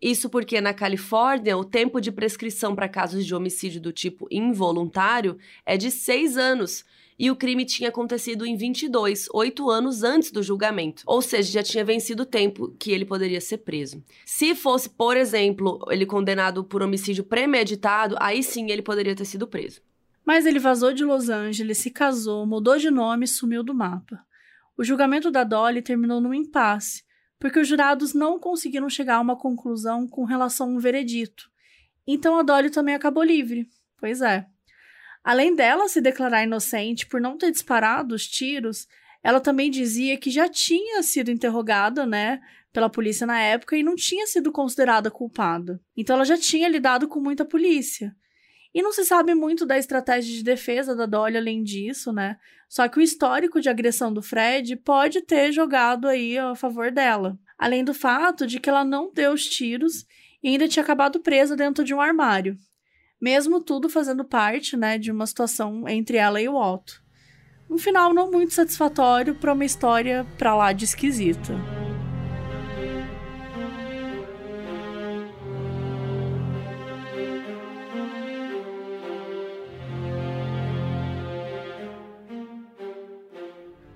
Isso porque na Califórnia o tempo de prescrição para casos de homicídio do tipo involuntário é de seis anos. E o crime tinha acontecido em 22, oito anos antes do julgamento. Ou seja, já tinha vencido o tempo que ele poderia ser preso. Se fosse, por exemplo, ele condenado por homicídio premeditado, aí sim ele poderia ter sido preso. Mas ele vazou de Los Angeles, se casou, mudou de nome e sumiu do mapa. O julgamento da Dolly terminou num impasse, porque os jurados não conseguiram chegar a uma conclusão com relação a um veredito. Então a Dolly também acabou livre. Pois é. Além dela se declarar inocente por não ter disparado os tiros, ela também dizia que já tinha sido interrogada, né, pela polícia na época e não tinha sido considerada culpada. Então ela já tinha lidado com muita polícia. E não se sabe muito da estratégia de defesa da Dolly além disso, né? Só que o histórico de agressão do Fred pode ter jogado aí a favor dela. Além do fato de que ela não deu os tiros e ainda tinha acabado presa dentro de um armário. Mesmo tudo fazendo parte, né, de uma situação entre ela e o Otto. Um final não muito satisfatório para uma história pra lá de esquisita.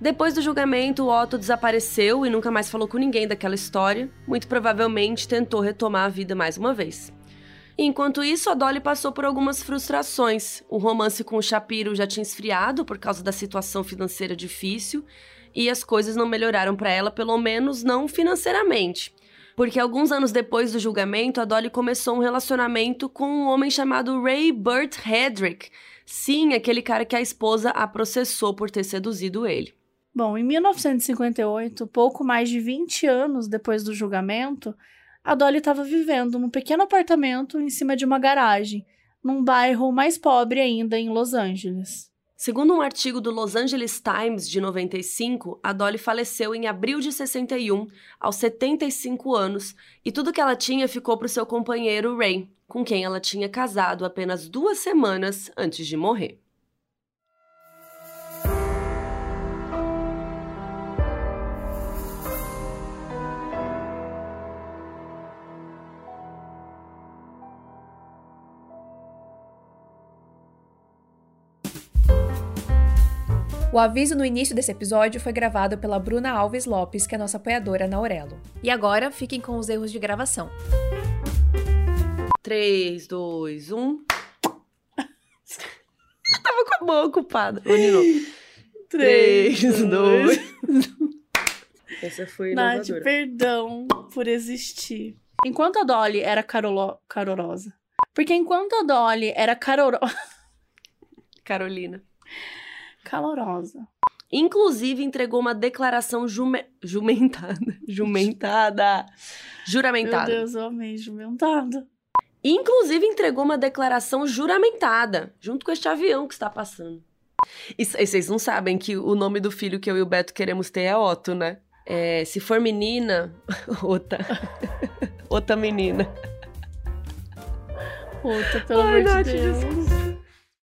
Depois do julgamento, Otto desapareceu e nunca mais falou com ninguém daquela história. Muito provavelmente tentou retomar a vida mais uma vez. Enquanto isso, a Dolly passou por algumas frustrações. O romance com o Shapiro já tinha esfriado por causa da situação financeira difícil e as coisas não melhoraram para ela, pelo menos não financeiramente. Porque alguns anos depois do julgamento, a Dolly começou um relacionamento com um homem chamado Ray Burt Hedrick. Sim, aquele cara que a esposa a processou por ter seduzido ele. Bom, em 1958, pouco mais de 20 anos depois do julgamento, a Dolly estava vivendo num pequeno apartamento em cima de uma garagem, num bairro mais pobre ainda em Los Angeles. Segundo um artigo do Los Angeles Times de 95, a Dolly faleceu em abril de 61, aos 75 anos, e tudo que ela tinha ficou para o seu companheiro Ray, com quem ela tinha casado apenas duas semanas antes de morrer. O aviso no início desse episódio foi gravado pela Bruna Alves Lopes, que é nossa apoiadora na Aurelo. E agora, fiquem com os erros de gravação. 3, 2, 1. Tava com a mão ocupada. Nino. 3, 2, 1. Essa foi Nath, inovadora. perdão por existir. Enquanto a Dolly era carolo... carorosa. Porque enquanto a Dolly era caroro... Carolina. Calorosa. Inclusive, entregou uma declaração jume... jumentada. Jumentada. Meu Juramentada. Deus, eu amei jumentada. Inclusive, entregou uma declaração juramentada, junto com este avião que está passando. E, e vocês não sabem que o nome do filho que eu e o Beto queremos ter é Otto, né? É, se for menina, Ota. Outra menina. Puta, pelo Ai, amor de Deus. desculpa.